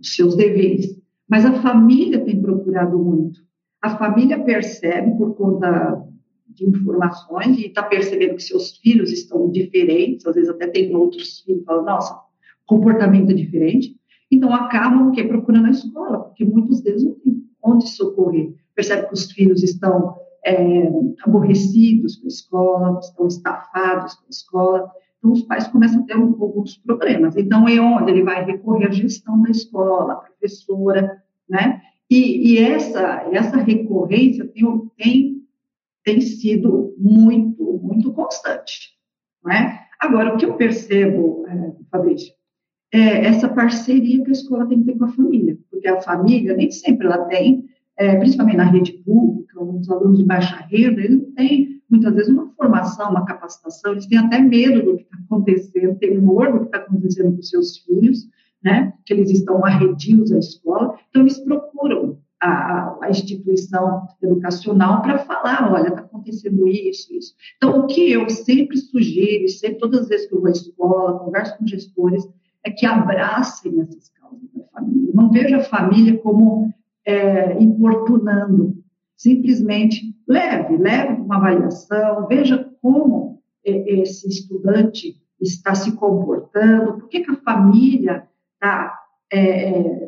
seus deveres. Mas a família tem procurado muito. A família percebe por conta de informações e está percebendo que seus filhos estão diferentes, às vezes até tem outros filhos, nossa, comportamento diferente, então acabam que procurando a escola, porque muitos deles não têm onde socorrer. Percebe que os filhos estão é, aborrecidos com a escola, estão estafados com a escola, então os pais começam a ter alguns problemas. Então é onde ele vai recorrer à gestão da escola, a professora, né? E, e essa, essa recorrência tem, tem tem sido muito, muito constante. Não é? Agora, o que eu percebo, é, Fabrício, é essa parceria que a escola tem que ter com a família, porque a família nem sempre ela tem, é, principalmente na rede pública, os alunos de baixa renda, eles não têm, muitas vezes, uma formação, uma capacitação, eles têm até medo do que está acontecendo, temor do que está acontecendo com seus filhos, né, que eles estão arredios à escola, então eles procuram a, a instituição educacional para falar, olha, está acontecendo isso, isso. Então, o que eu sempre sugiro, sempre, todas as vezes que eu vou à escola, converso com gestores, é que abracem essas causas da família. Não veja a família como é, importunando. Simplesmente leve, leve uma avaliação, veja como esse estudante está se comportando, por que, que a família está é,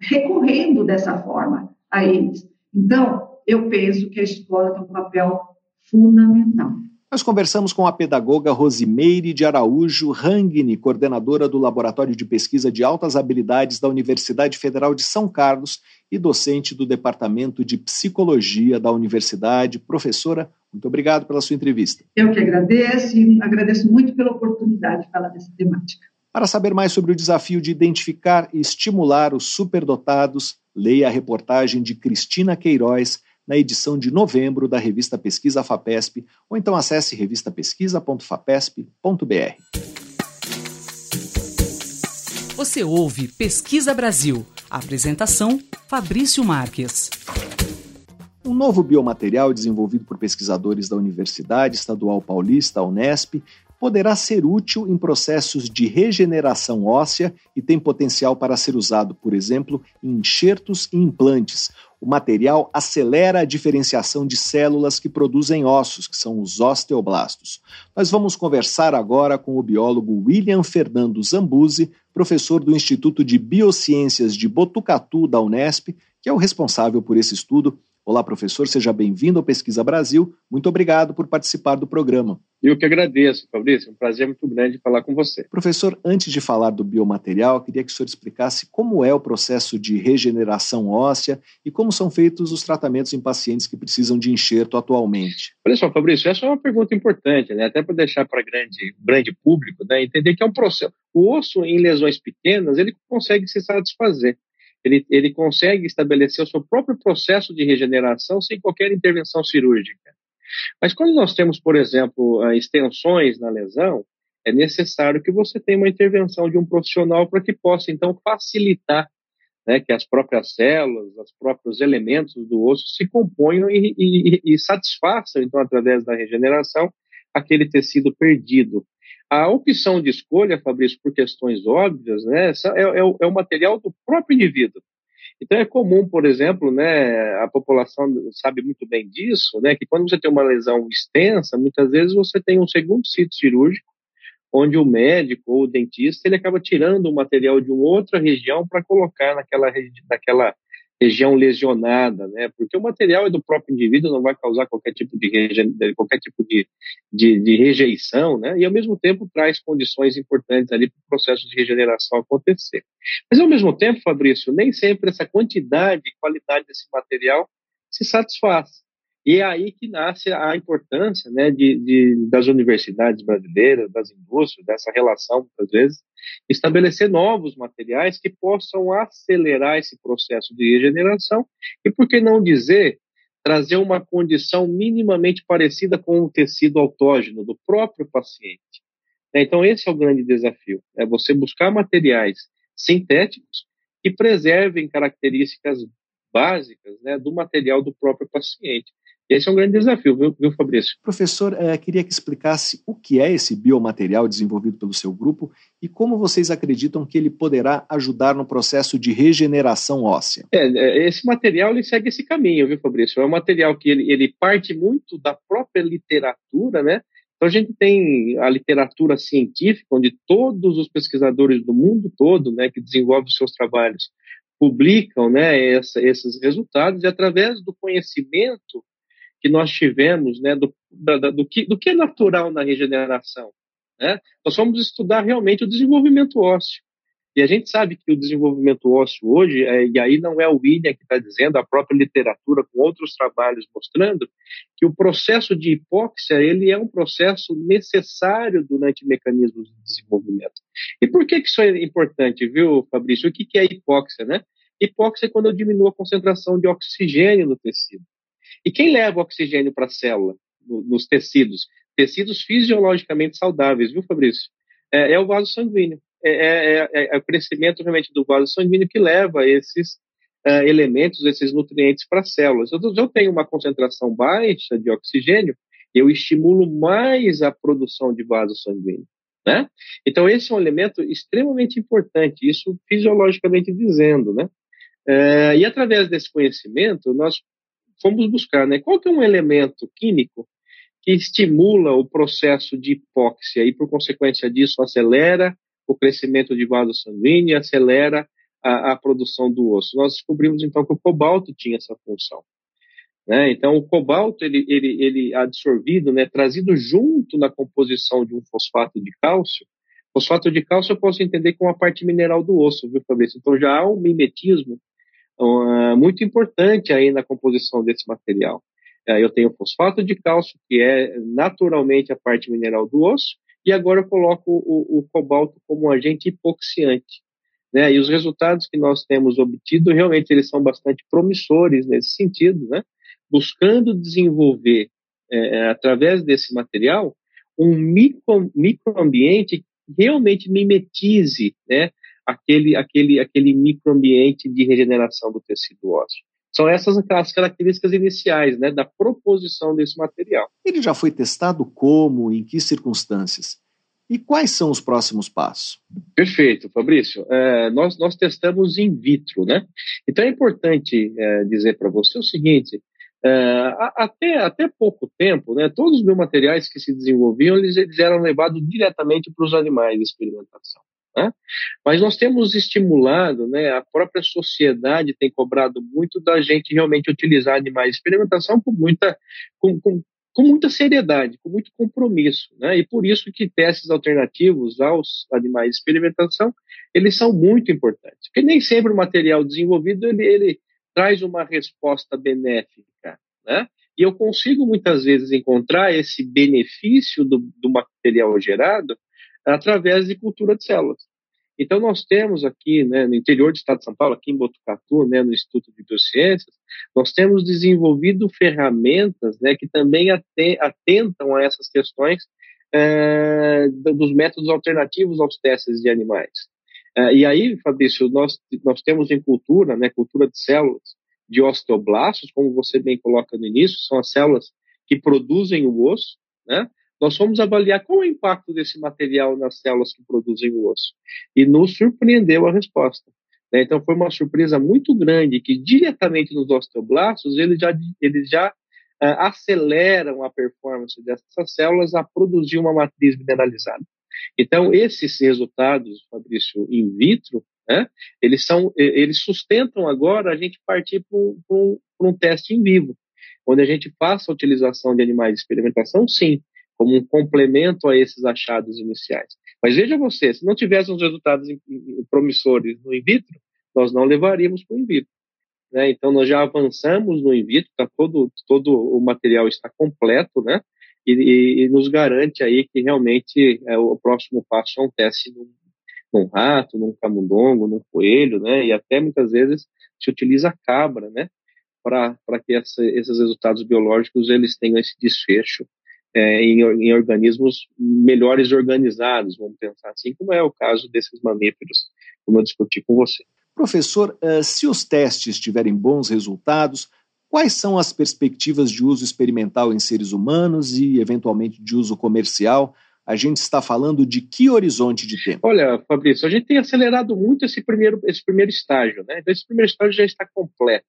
recorrendo dessa forma a eles. Então, eu penso que a escola tem um papel fundamental. Nós conversamos com a pedagoga Rosimeire de Araújo Rangni, coordenadora do Laboratório de Pesquisa de Altas Habilidades da Universidade Federal de São Carlos e docente do Departamento de Psicologia da Universidade. Professora, muito obrigado pela sua entrevista. Eu que agradeço e agradeço muito pela oportunidade de falar dessa temática. Para saber mais sobre o desafio de identificar e estimular os superdotados, leia a reportagem de Cristina Queiroz na edição de novembro da revista Pesquisa FAPESP ou então acesse revistapesquisa.fapesp.br. Você ouve Pesquisa Brasil. apresentação Fabrício Marques. Um novo biomaterial desenvolvido por pesquisadores da Universidade Estadual Paulista, Unesp, poderá ser útil em processos de regeneração óssea e tem potencial para ser usado, por exemplo, em enxertos e implantes. O material acelera a diferenciação de células que produzem ossos, que são os osteoblastos. Nós vamos conversar agora com o biólogo William Fernando Zambuzi, professor do Instituto de Biociências de Botucatu da Unesp, que é o responsável por esse estudo Olá, professor, seja bem-vindo ao Pesquisa Brasil. Muito obrigado por participar do programa. Eu que agradeço, Fabrício. É um prazer muito grande falar com você. Professor, antes de falar do biomaterial, eu queria que o senhor explicasse como é o processo de regeneração óssea e como são feitos os tratamentos em pacientes que precisam de enxerto atualmente. Olha só, Fabrício, essa é uma pergunta importante, né? até para deixar para grande grande público, né? entender que é um processo. O osso em lesões pequenas ele consegue se satisfazer ele, ele consegue estabelecer o seu próprio processo de regeneração sem qualquer intervenção cirúrgica. Mas quando nós temos, por exemplo, extensões na lesão, é necessário que você tenha uma intervenção de um profissional para que possa, então, facilitar né, que as próprias células, os próprios elementos do osso se componham e, e, e satisfaçam, então, através da regeneração, aquele tecido perdido. A opção de escolha, Fabrício, por questões óbvias, né, é, é, é o material do próprio indivíduo. Então é comum, por exemplo, né, a população sabe muito bem disso, né, que quando você tem uma lesão extensa, muitas vezes você tem um segundo sítio cirúrgico, onde o médico ou o dentista ele acaba tirando o material de uma outra região para colocar naquela, naquela região lesionada, né? Porque o material é do próprio indivíduo, não vai causar qualquer tipo de qualquer tipo de, de, de, rejeição, né? E ao mesmo tempo traz condições importantes ali para o processo de regeneração acontecer. Mas ao mesmo tempo, Fabrício, nem sempre essa quantidade e qualidade desse material se satisfaz. E é aí que nasce a importância né, de, de, das universidades brasileiras, das indústrias, dessa relação, muitas vezes, estabelecer novos materiais que possam acelerar esse processo de regeneração e, por que não dizer, trazer uma condição minimamente parecida com o tecido autógeno do próprio paciente. Então, esse é o grande desafio: é você buscar materiais sintéticos que preservem características básicas né, do material do próprio paciente. Esse é um grande desafio, viu, viu Fabrício? Professor, é, queria que explicasse o que é esse biomaterial desenvolvido pelo seu grupo e como vocês acreditam que ele poderá ajudar no processo de regeneração óssea. É, é, esse material ele segue esse caminho, viu, Fabrício? É um material que ele, ele parte muito da própria literatura, né? Então a gente tem a literatura científica, onde todos os pesquisadores do mundo todo, né, que desenvolvem os seus trabalhos, publicam, né, essa, esses resultados e através do conhecimento que nós tivemos né, do, do, que, do que é natural na regeneração. Né? Nós vamos estudar realmente o desenvolvimento ósseo. E a gente sabe que o desenvolvimento ósseo hoje, é, e aí não é o William que está dizendo, a própria literatura com outros trabalhos mostrando que o processo de hipóxia ele é um processo necessário durante mecanismos de desenvolvimento. E por que, que isso é importante, viu, Fabrício? O que, que é hipóxia, né? Hipóxia é quando eu diminuo a concentração de oxigênio no tecido. E quem leva oxigênio para a célula, no, nos tecidos? Tecidos fisiologicamente saudáveis, viu, Fabrício? É, é o vaso sanguíneo. É, é, é, é, o crescimento realmente do vaso sanguíneo que leva esses uh, elementos, esses nutrientes para as células. Se eu tenho uma concentração baixa de oxigênio, eu estimulo mais a produção de vaso sanguíneo. Né? Então, esse é um elemento extremamente importante, isso fisiologicamente dizendo. Né? Uh, e através desse conhecimento, nós fomos buscar, né? Qual que é um elemento químico que estimula o processo de hipóxia e, por consequência disso, acelera o crescimento de vaso sanguíneo e acelera a, a, produção do osso. Nós descobrimos, então, que o cobalto tinha essa função. Né? Então, o cobalto, ele, ele, ele absorvido, né, trazido junto na composição de um fosfato de cálcio, fosfato de cálcio eu posso entender como a parte mineral do osso, viu, Fabrício? Então, já há um mimetismo uh, muito importante aí na composição desse material. Uh, eu tenho fosfato de cálcio, que é naturalmente a parte mineral do osso, e agora eu coloco o, o cobalto como um agente hipoxiante. Né? E os resultados que nós temos obtido, realmente, eles são bastante promissores nesse sentido, né? buscando desenvolver, é, através desse material, um micro, microambiente que realmente mimetize né, aquele, aquele, aquele microambiente de regeneração do tecido ósseo. São essas as características iniciais né, da proposição desse material. Ele já foi testado como, em que circunstâncias? E quais são os próximos passos? Perfeito, Fabrício. É, nós, nós testamos in vitro, né? Então é importante é, dizer para você o seguinte: é, até, até pouco tempo, né, todos os biomateriais que se desenvolviam, eles, eles eram levados diretamente para os animais de experimentação. Né? Mas nós temos estimulado, né, a própria sociedade tem cobrado muito da gente realmente utilizar animais de experimentação com muita, com, com, com muita seriedade, com muito compromisso. Né? E por isso que testes alternativos aos animais de experimentação, eles são muito importantes. Porque nem sempre o material desenvolvido ele, ele traz uma resposta benéfica. Né? E eu consigo muitas vezes encontrar esse benefício do, do material gerado através de cultura de células. Então, nós temos aqui, né, no interior do estado de São Paulo, aqui em Botucatu, né, no Instituto de Biociências, nós temos desenvolvido ferramentas né, que também atentam a essas questões é, dos métodos alternativos aos testes de animais. É, e aí, Fabrício, nós, nós temos em cultura, né, cultura de células de osteoblastos, como você bem coloca no início, são as células que produzem o osso, né? Nós fomos avaliar qual é o impacto desse material nas células que produzem o osso. E nos surpreendeu a resposta. Né? Então, foi uma surpresa muito grande que, diretamente nos osteoblastos, eles já, eles já uh, aceleram a performance dessas células a produzir uma matriz mineralizada. Então, esses resultados, Fabrício, in vitro, né, eles, são, eles sustentam agora a gente partir para um, um, um teste em vivo, onde a gente faça a utilização de animais de experimentação, sim, como um complemento a esses achados iniciais. Mas veja você, se não tivéssemos resultados promissores no in vitro, nós não levaríamos para o in vitro. Né? Então, nós já avançamos no in vitro, tá todo, todo o material está completo, né? E, e, e nos garante aí que realmente é, o próximo passo é um teste num, num, rato, num camundongo, num coelho, né? E até muitas vezes se utiliza a cabra, né? Para que essa, esses resultados biológicos eles tenham esse desfecho é, em, em, organismos melhores organizados, vamos pensar assim, como é o caso desses mamíferos, como eu discuti com você. Professor, uh, se os testes tiverem bons resultados, quais são as perspectivas de uso experimental em seres humanos e, eventualmente, de uso comercial? A gente está falando de que horizonte de tempo? Olha, Fabrício, a gente tem acelerado muito esse primeiro, esse primeiro estágio, né? Então, esse primeiro estágio já está completo.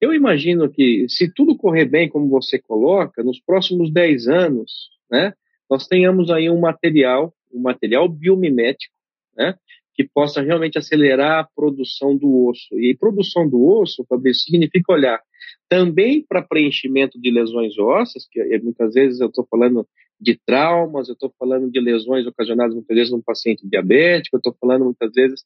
Eu imagino que, se tudo correr bem, como você coloca, nos próximos 10 anos, né, nós tenhamos aí um material, um material biomimético, né, que possa realmente acelerar a produção do osso. E produção do osso, Fabrício, significa olhar também para preenchimento de lesões ósseas, que muitas vezes eu estou falando de traumas, eu estou falando de lesões ocasionadas muitas vezes num paciente diabético, eu estou falando muitas vezes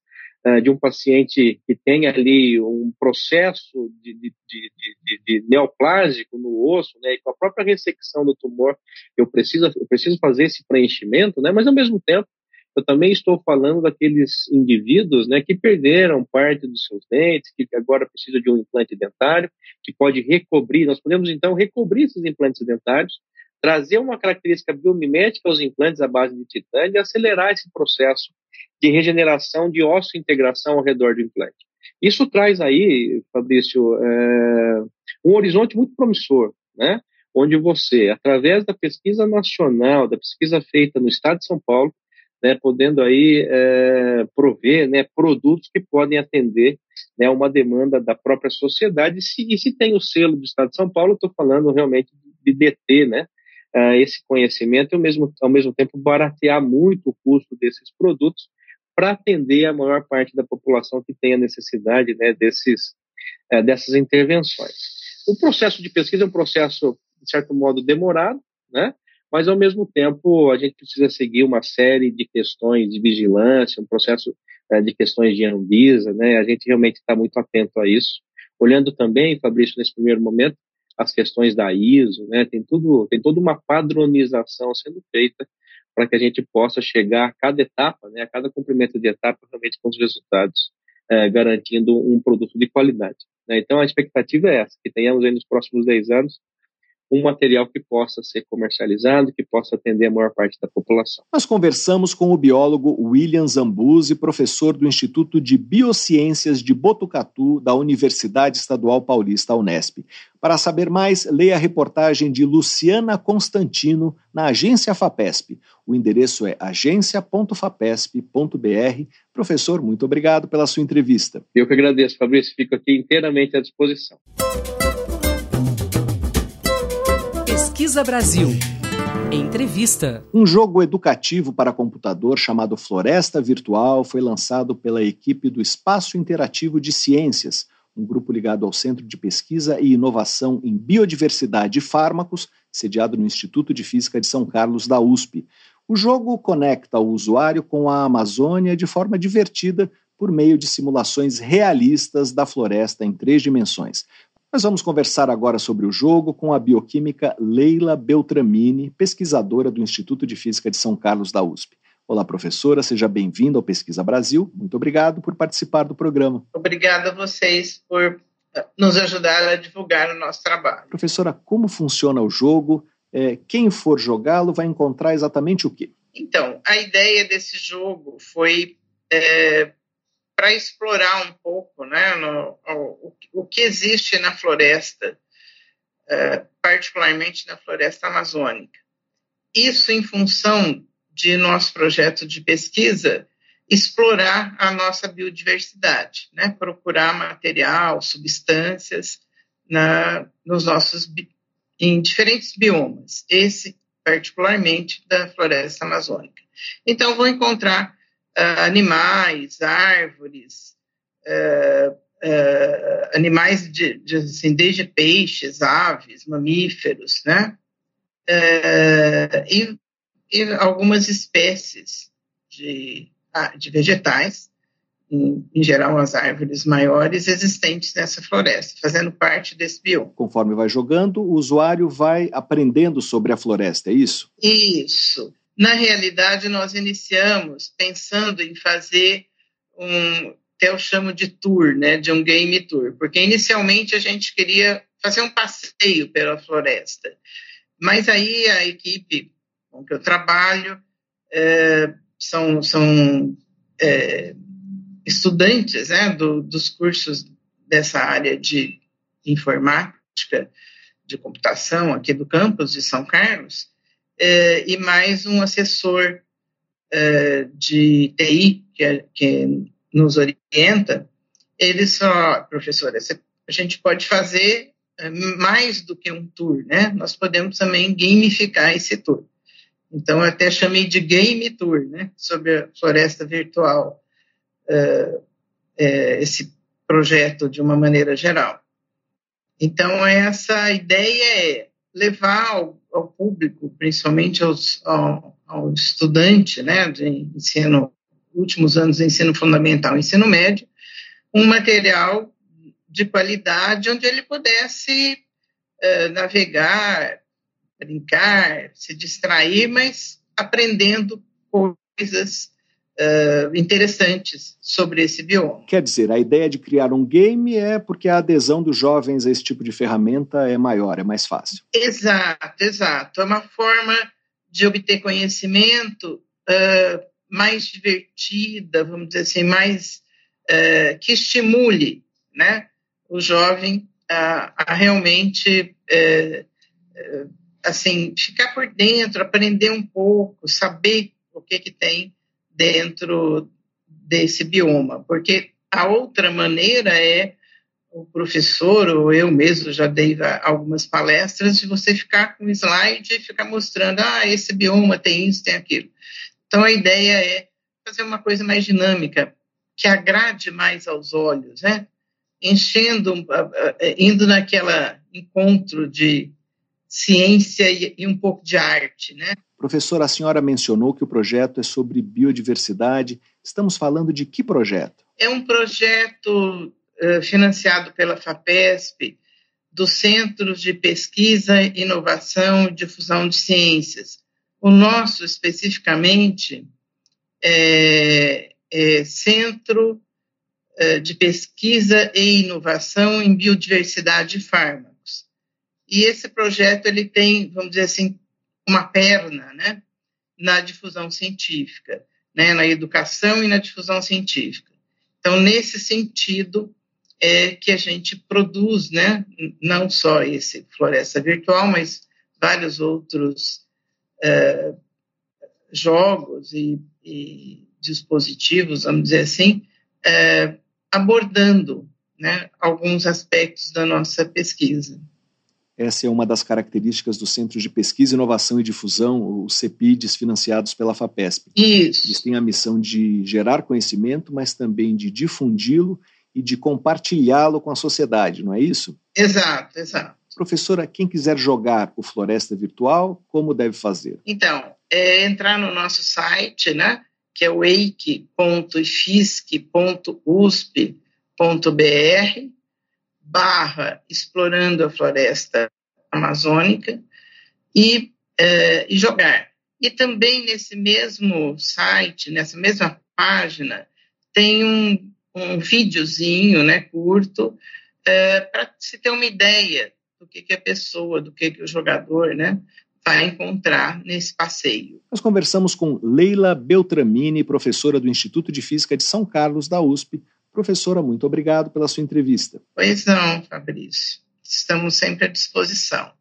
de um paciente que tem ali um processo de, de, de, de, neoplásico no osso, né, e com a própria ressecção do tumor, eu preciso, eu preciso fazer esse preenchimento, né, mas ao mesmo tempo eu também estou falando daqueles indivíduos né, que perderam parte dos seus dentes, que agora precisam de um implante dentário, que pode recobrir. Nós podemos, então, recobrir esses implantes dentários trazer uma característica biomimética aos implantes à base de titânio e acelerar esse processo de regeneração de osso integração ao redor do implante. Isso traz aí, Fabrício, é, um horizonte muito promissor, né? onde você, através da pesquisa nacional, da pesquisa feita no estado de São Paulo, né, podendo aí é, prover né, produtos que podem atender né, uma demanda da própria sociedade. E se, e se tem o selo do Estado de São Paulo, estou falando realmente de DT, né, uh, esse conhecimento e, ao mesmo, ao mesmo tempo, baratear muito o custo desses produtos para atender a maior parte da população que tem a necessidade né, desses, uh, dessas intervenções. O processo de pesquisa é um processo, de certo modo, demorado, né? mas, ao mesmo tempo, a gente precisa seguir uma série de questões de vigilância, um processo uh, de questões de Anvisa, né? a gente realmente está muito atento a isso. Olhando também, Fabrício, nesse primeiro momento, as questões da ISO, né? Tem tudo, tem toda uma padronização sendo feita para que a gente possa chegar a cada etapa, né? A cada cumprimento de etapa realmente com os resultados é, garantindo um produto de qualidade. Né? Então a expectativa é essa, que tenhamos aí nos próximos 10 anos um material que possa ser comercializado, que possa atender a maior parte da população. Nós conversamos com o biólogo William Zambuzzi, professor do Instituto de Biociências de Botucatu da Universidade Estadual Paulista, Unesp. Para saber mais, leia a reportagem de Luciana Constantino na agência FAPESP. O endereço é agência.fapesp.br. Professor, muito obrigado pela sua entrevista. Eu que agradeço, Fabrício. Fico aqui inteiramente à disposição. Pesquisa Brasil. Entrevista. Um jogo educativo para computador chamado Floresta Virtual foi lançado pela equipe do Espaço Interativo de Ciências, um grupo ligado ao Centro de Pesquisa e Inovação em Biodiversidade e Fármacos, sediado no Instituto de Física de São Carlos da USP. O jogo conecta o usuário com a Amazônia de forma divertida por meio de simulações realistas da floresta em três dimensões. Nós vamos conversar agora sobre o jogo com a bioquímica Leila Beltramini, pesquisadora do Instituto de Física de São Carlos da USP. Olá, professora, seja bem-vinda ao Pesquisa Brasil. Muito obrigado por participar do programa. Obrigada a vocês por eh, nos ajudar a divulgar o nosso trabalho. Professora, como funciona o jogo? É, quem for jogá-lo vai encontrar exatamente o quê? Então, a ideia desse jogo foi é, para explorar um pouco né, no, o, o, que existe na floresta, uh, particularmente na floresta amazônica. Isso em função de nosso projeto de pesquisa explorar a nossa biodiversidade, né, procurar material, substâncias na, nos nossos em diferentes biomas, esse particularmente da floresta amazônica. Então vou encontrar animais, árvores, uh, uh, animais de, de, assim, desde peixes, aves, mamíferos, né? E, e, algumas espécies de, ah, de vegetais, em, em, geral as árvores maiores existentes nessa floresta, fazendo parte desse bioma. Conforme vai jogando, o usuário vai aprendendo sobre a floresta, é isso? Isso. Na realidade, nós iniciamos pensando em fazer um, que eu chamo de tour, né, de um game tour, porque inicialmente a gente queria fazer um passeio pela floresta, mas aí a equipe com que eu trabalho é, são, são é, estudantes né, do, dos cursos dessa área de informática, de computação aqui do campus de São Carlos, é, e mais um assessor é, de TI que, é, que nos orienta, ele só, professora, a gente pode fazer é, mais do que um tour, né? Nós podemos também gamificar esse tour. Então, eu até chamei de Game Tour, né? Sobre a floresta virtual, uh, é, esse projeto de uma maneira geral. Então, essa ideia é levar ao, público, principalmente aos, ao, ao, estudante né, de ensino, últimos anos de ensino fundamental, ensino médio, um material de qualidade onde ele pudesse uh, navegar, brincar, se distrair, mas aprendendo coisas uh, interessantes sobre esse bioma. Quer dizer, a ideia de criar um game é porque a adesão dos jovens a esse tipo de ferramenta é maior, é mais fácil. Exato, exato. É uma forma de obter conhecimento uh, mais divertida, vamos dizer assim, mais uh, que estimule né, o jovem a, a realmente assim ficar por dentro, aprender um pouco, saber o que, que tem dentro desse bioma, porque a outra maneira é o professor ou eu mesmo já dei algumas palestras de você ficar com slide e ficar mostrando, ah, esse bioma tem isso, tem aquilo. Então a ideia é fazer uma coisa mais dinâmica, que agrade mais aos olhos, né? Enchendo, indo naquela encontro de ciência e, um pouco de arte, né? Professora, a senhora mencionou que o projeto é sobre biodiversidade. Estamos falando de que projeto? É um projeto uh, financiado pela FAPESP, dos Centros de Pesquisa, Inovação e Difusão de Ciências. O nosso, especificamente, é, é Centro uh, de Pesquisa e Inovação em Biodiversidade e Fármacos. E esse projeto ele tem, vamos dizer assim, uma perna né, na difusão científica, né, na educação e na difusão científica. Então, nesse sentido, é que a gente produz, né, não só esse Floresta Virtual, mas vários outros é, jogos e, e, dispositivos, vamos dizer assim, é, abordando né, alguns aspectos da nossa pesquisa. Essa é uma das características dos Centros de Pesquisa, Inovação e Difusão, os CEPIDs, financiados pela FAPESP. Isso. Eles têm a missão de gerar conhecimento, mas também de difundi-lo e de compartilhá-lo com a sociedade, não é isso? Exato, exato. Professora, quem quiser jogar o Floresta Virtual, como deve fazer? Então, é entrar no nosso site, né, que é o barra explorando a floresta amazônica e, uh, e jogar. E também nesse mesmo site, nessa mesma página, tem um, um videozinho né, curto é, para se ter uma ideia do que, que a pessoa, do que, que o jogador né, vai encontrar nesse passeio. Nós conversamos com Leila Beltramini, professora do Instituto de Física de São Carlos, da USP, Professora, muito obrigado pela sua entrevista. Pois não, Fabrício. Estamos sempre à disposição.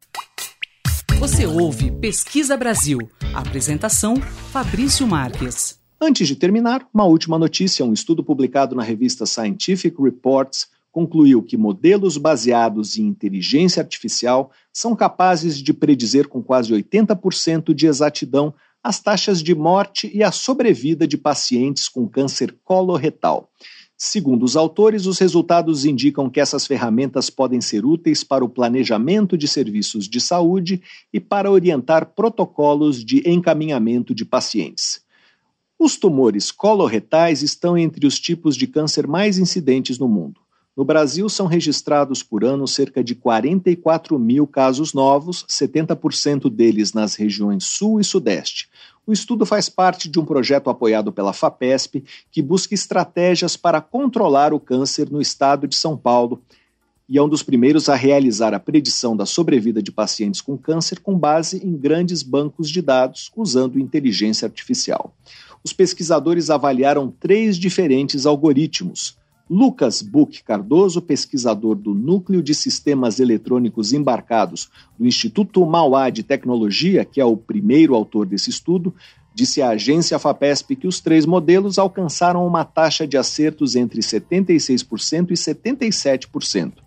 Você ouve Pesquisa Brasil. Apresentação: Fabrício Marques. Antes de terminar, uma última notícia: um estudo publicado na revista Scientific Reports concluiu que modelos baseados em inteligência artificial são capazes de predizer com quase 80% de exatidão as taxas de morte e a sobrevida de pacientes com câncer coloretal. Segundo os autores, os resultados indicam que essas ferramentas podem ser úteis para o planejamento de serviços de saúde e para orientar protocolos de encaminhamento de pacientes. Os tumores coloretais estão entre os tipos de câncer mais incidentes no mundo. No Brasil, são registrados por ano cerca de 44 mil casos novos, 70% deles nas regiões Sul e Sudeste. O estudo faz parte de um projeto apoiado pela FAPESP, que busca estratégias para controlar o câncer no estado de São Paulo e é um dos primeiros a realizar a predição da sobrevida de pacientes com câncer com base em grandes bancos de dados usando inteligência artificial. os pesquisadores avaliaram três diferentes algoritmos. Lucas Buch Cardoso, pesquisador do Núcleo de Sistemas Eletrônicos Embarcados do Instituto Mauá de Tecnologia, que é o primeiro autor desse estudo, disse à agência FAPESP que os três modelos alcançaram uma taxa de acertos entre 76% e 77%.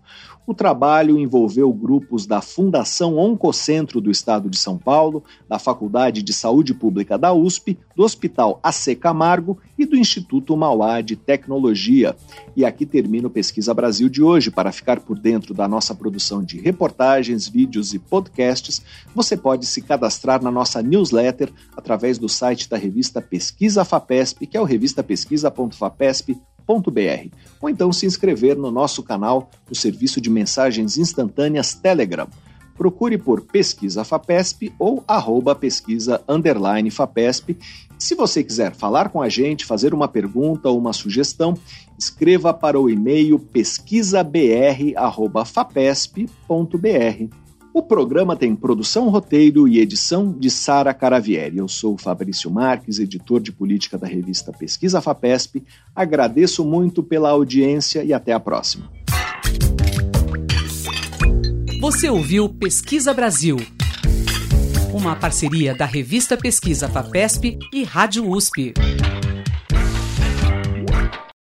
O trabalho envolveu grupos da Fundação Oncocentro do Estado de São Paulo, da Faculdade de Saúde Pública da USP, do Hospital AC Camargo e do Instituto Mauá de Tecnologia. E aqui termina o Pesquisa Brasil de hoje. Para ficar por dentro da nossa produção de reportagens, vídeos e podcasts, você pode se cadastrar na nossa newsletter através do site da revista Pesquisa FAPESP, que é o revistapesquisa.fapesp.com ou então se inscrever no nosso canal no serviço de mensagens instantâneas Telegram. Procure por Pesquisa FAPESP ou arroba pesquisa underline FAPESP. Se você quiser falar com a gente, fazer uma pergunta ou uma sugestão, escreva para o e-mail pesquisabr.fapesp.br. O programa tem produção, roteiro e edição de Sara Caravieri. Eu sou Fabrício Marques, editor de política da revista Pesquisa FAPESP. Agradeço muito pela audiência e até a próxima. Você ouviu Pesquisa Brasil, uma parceria da revista Pesquisa FAPESP e Rádio USP.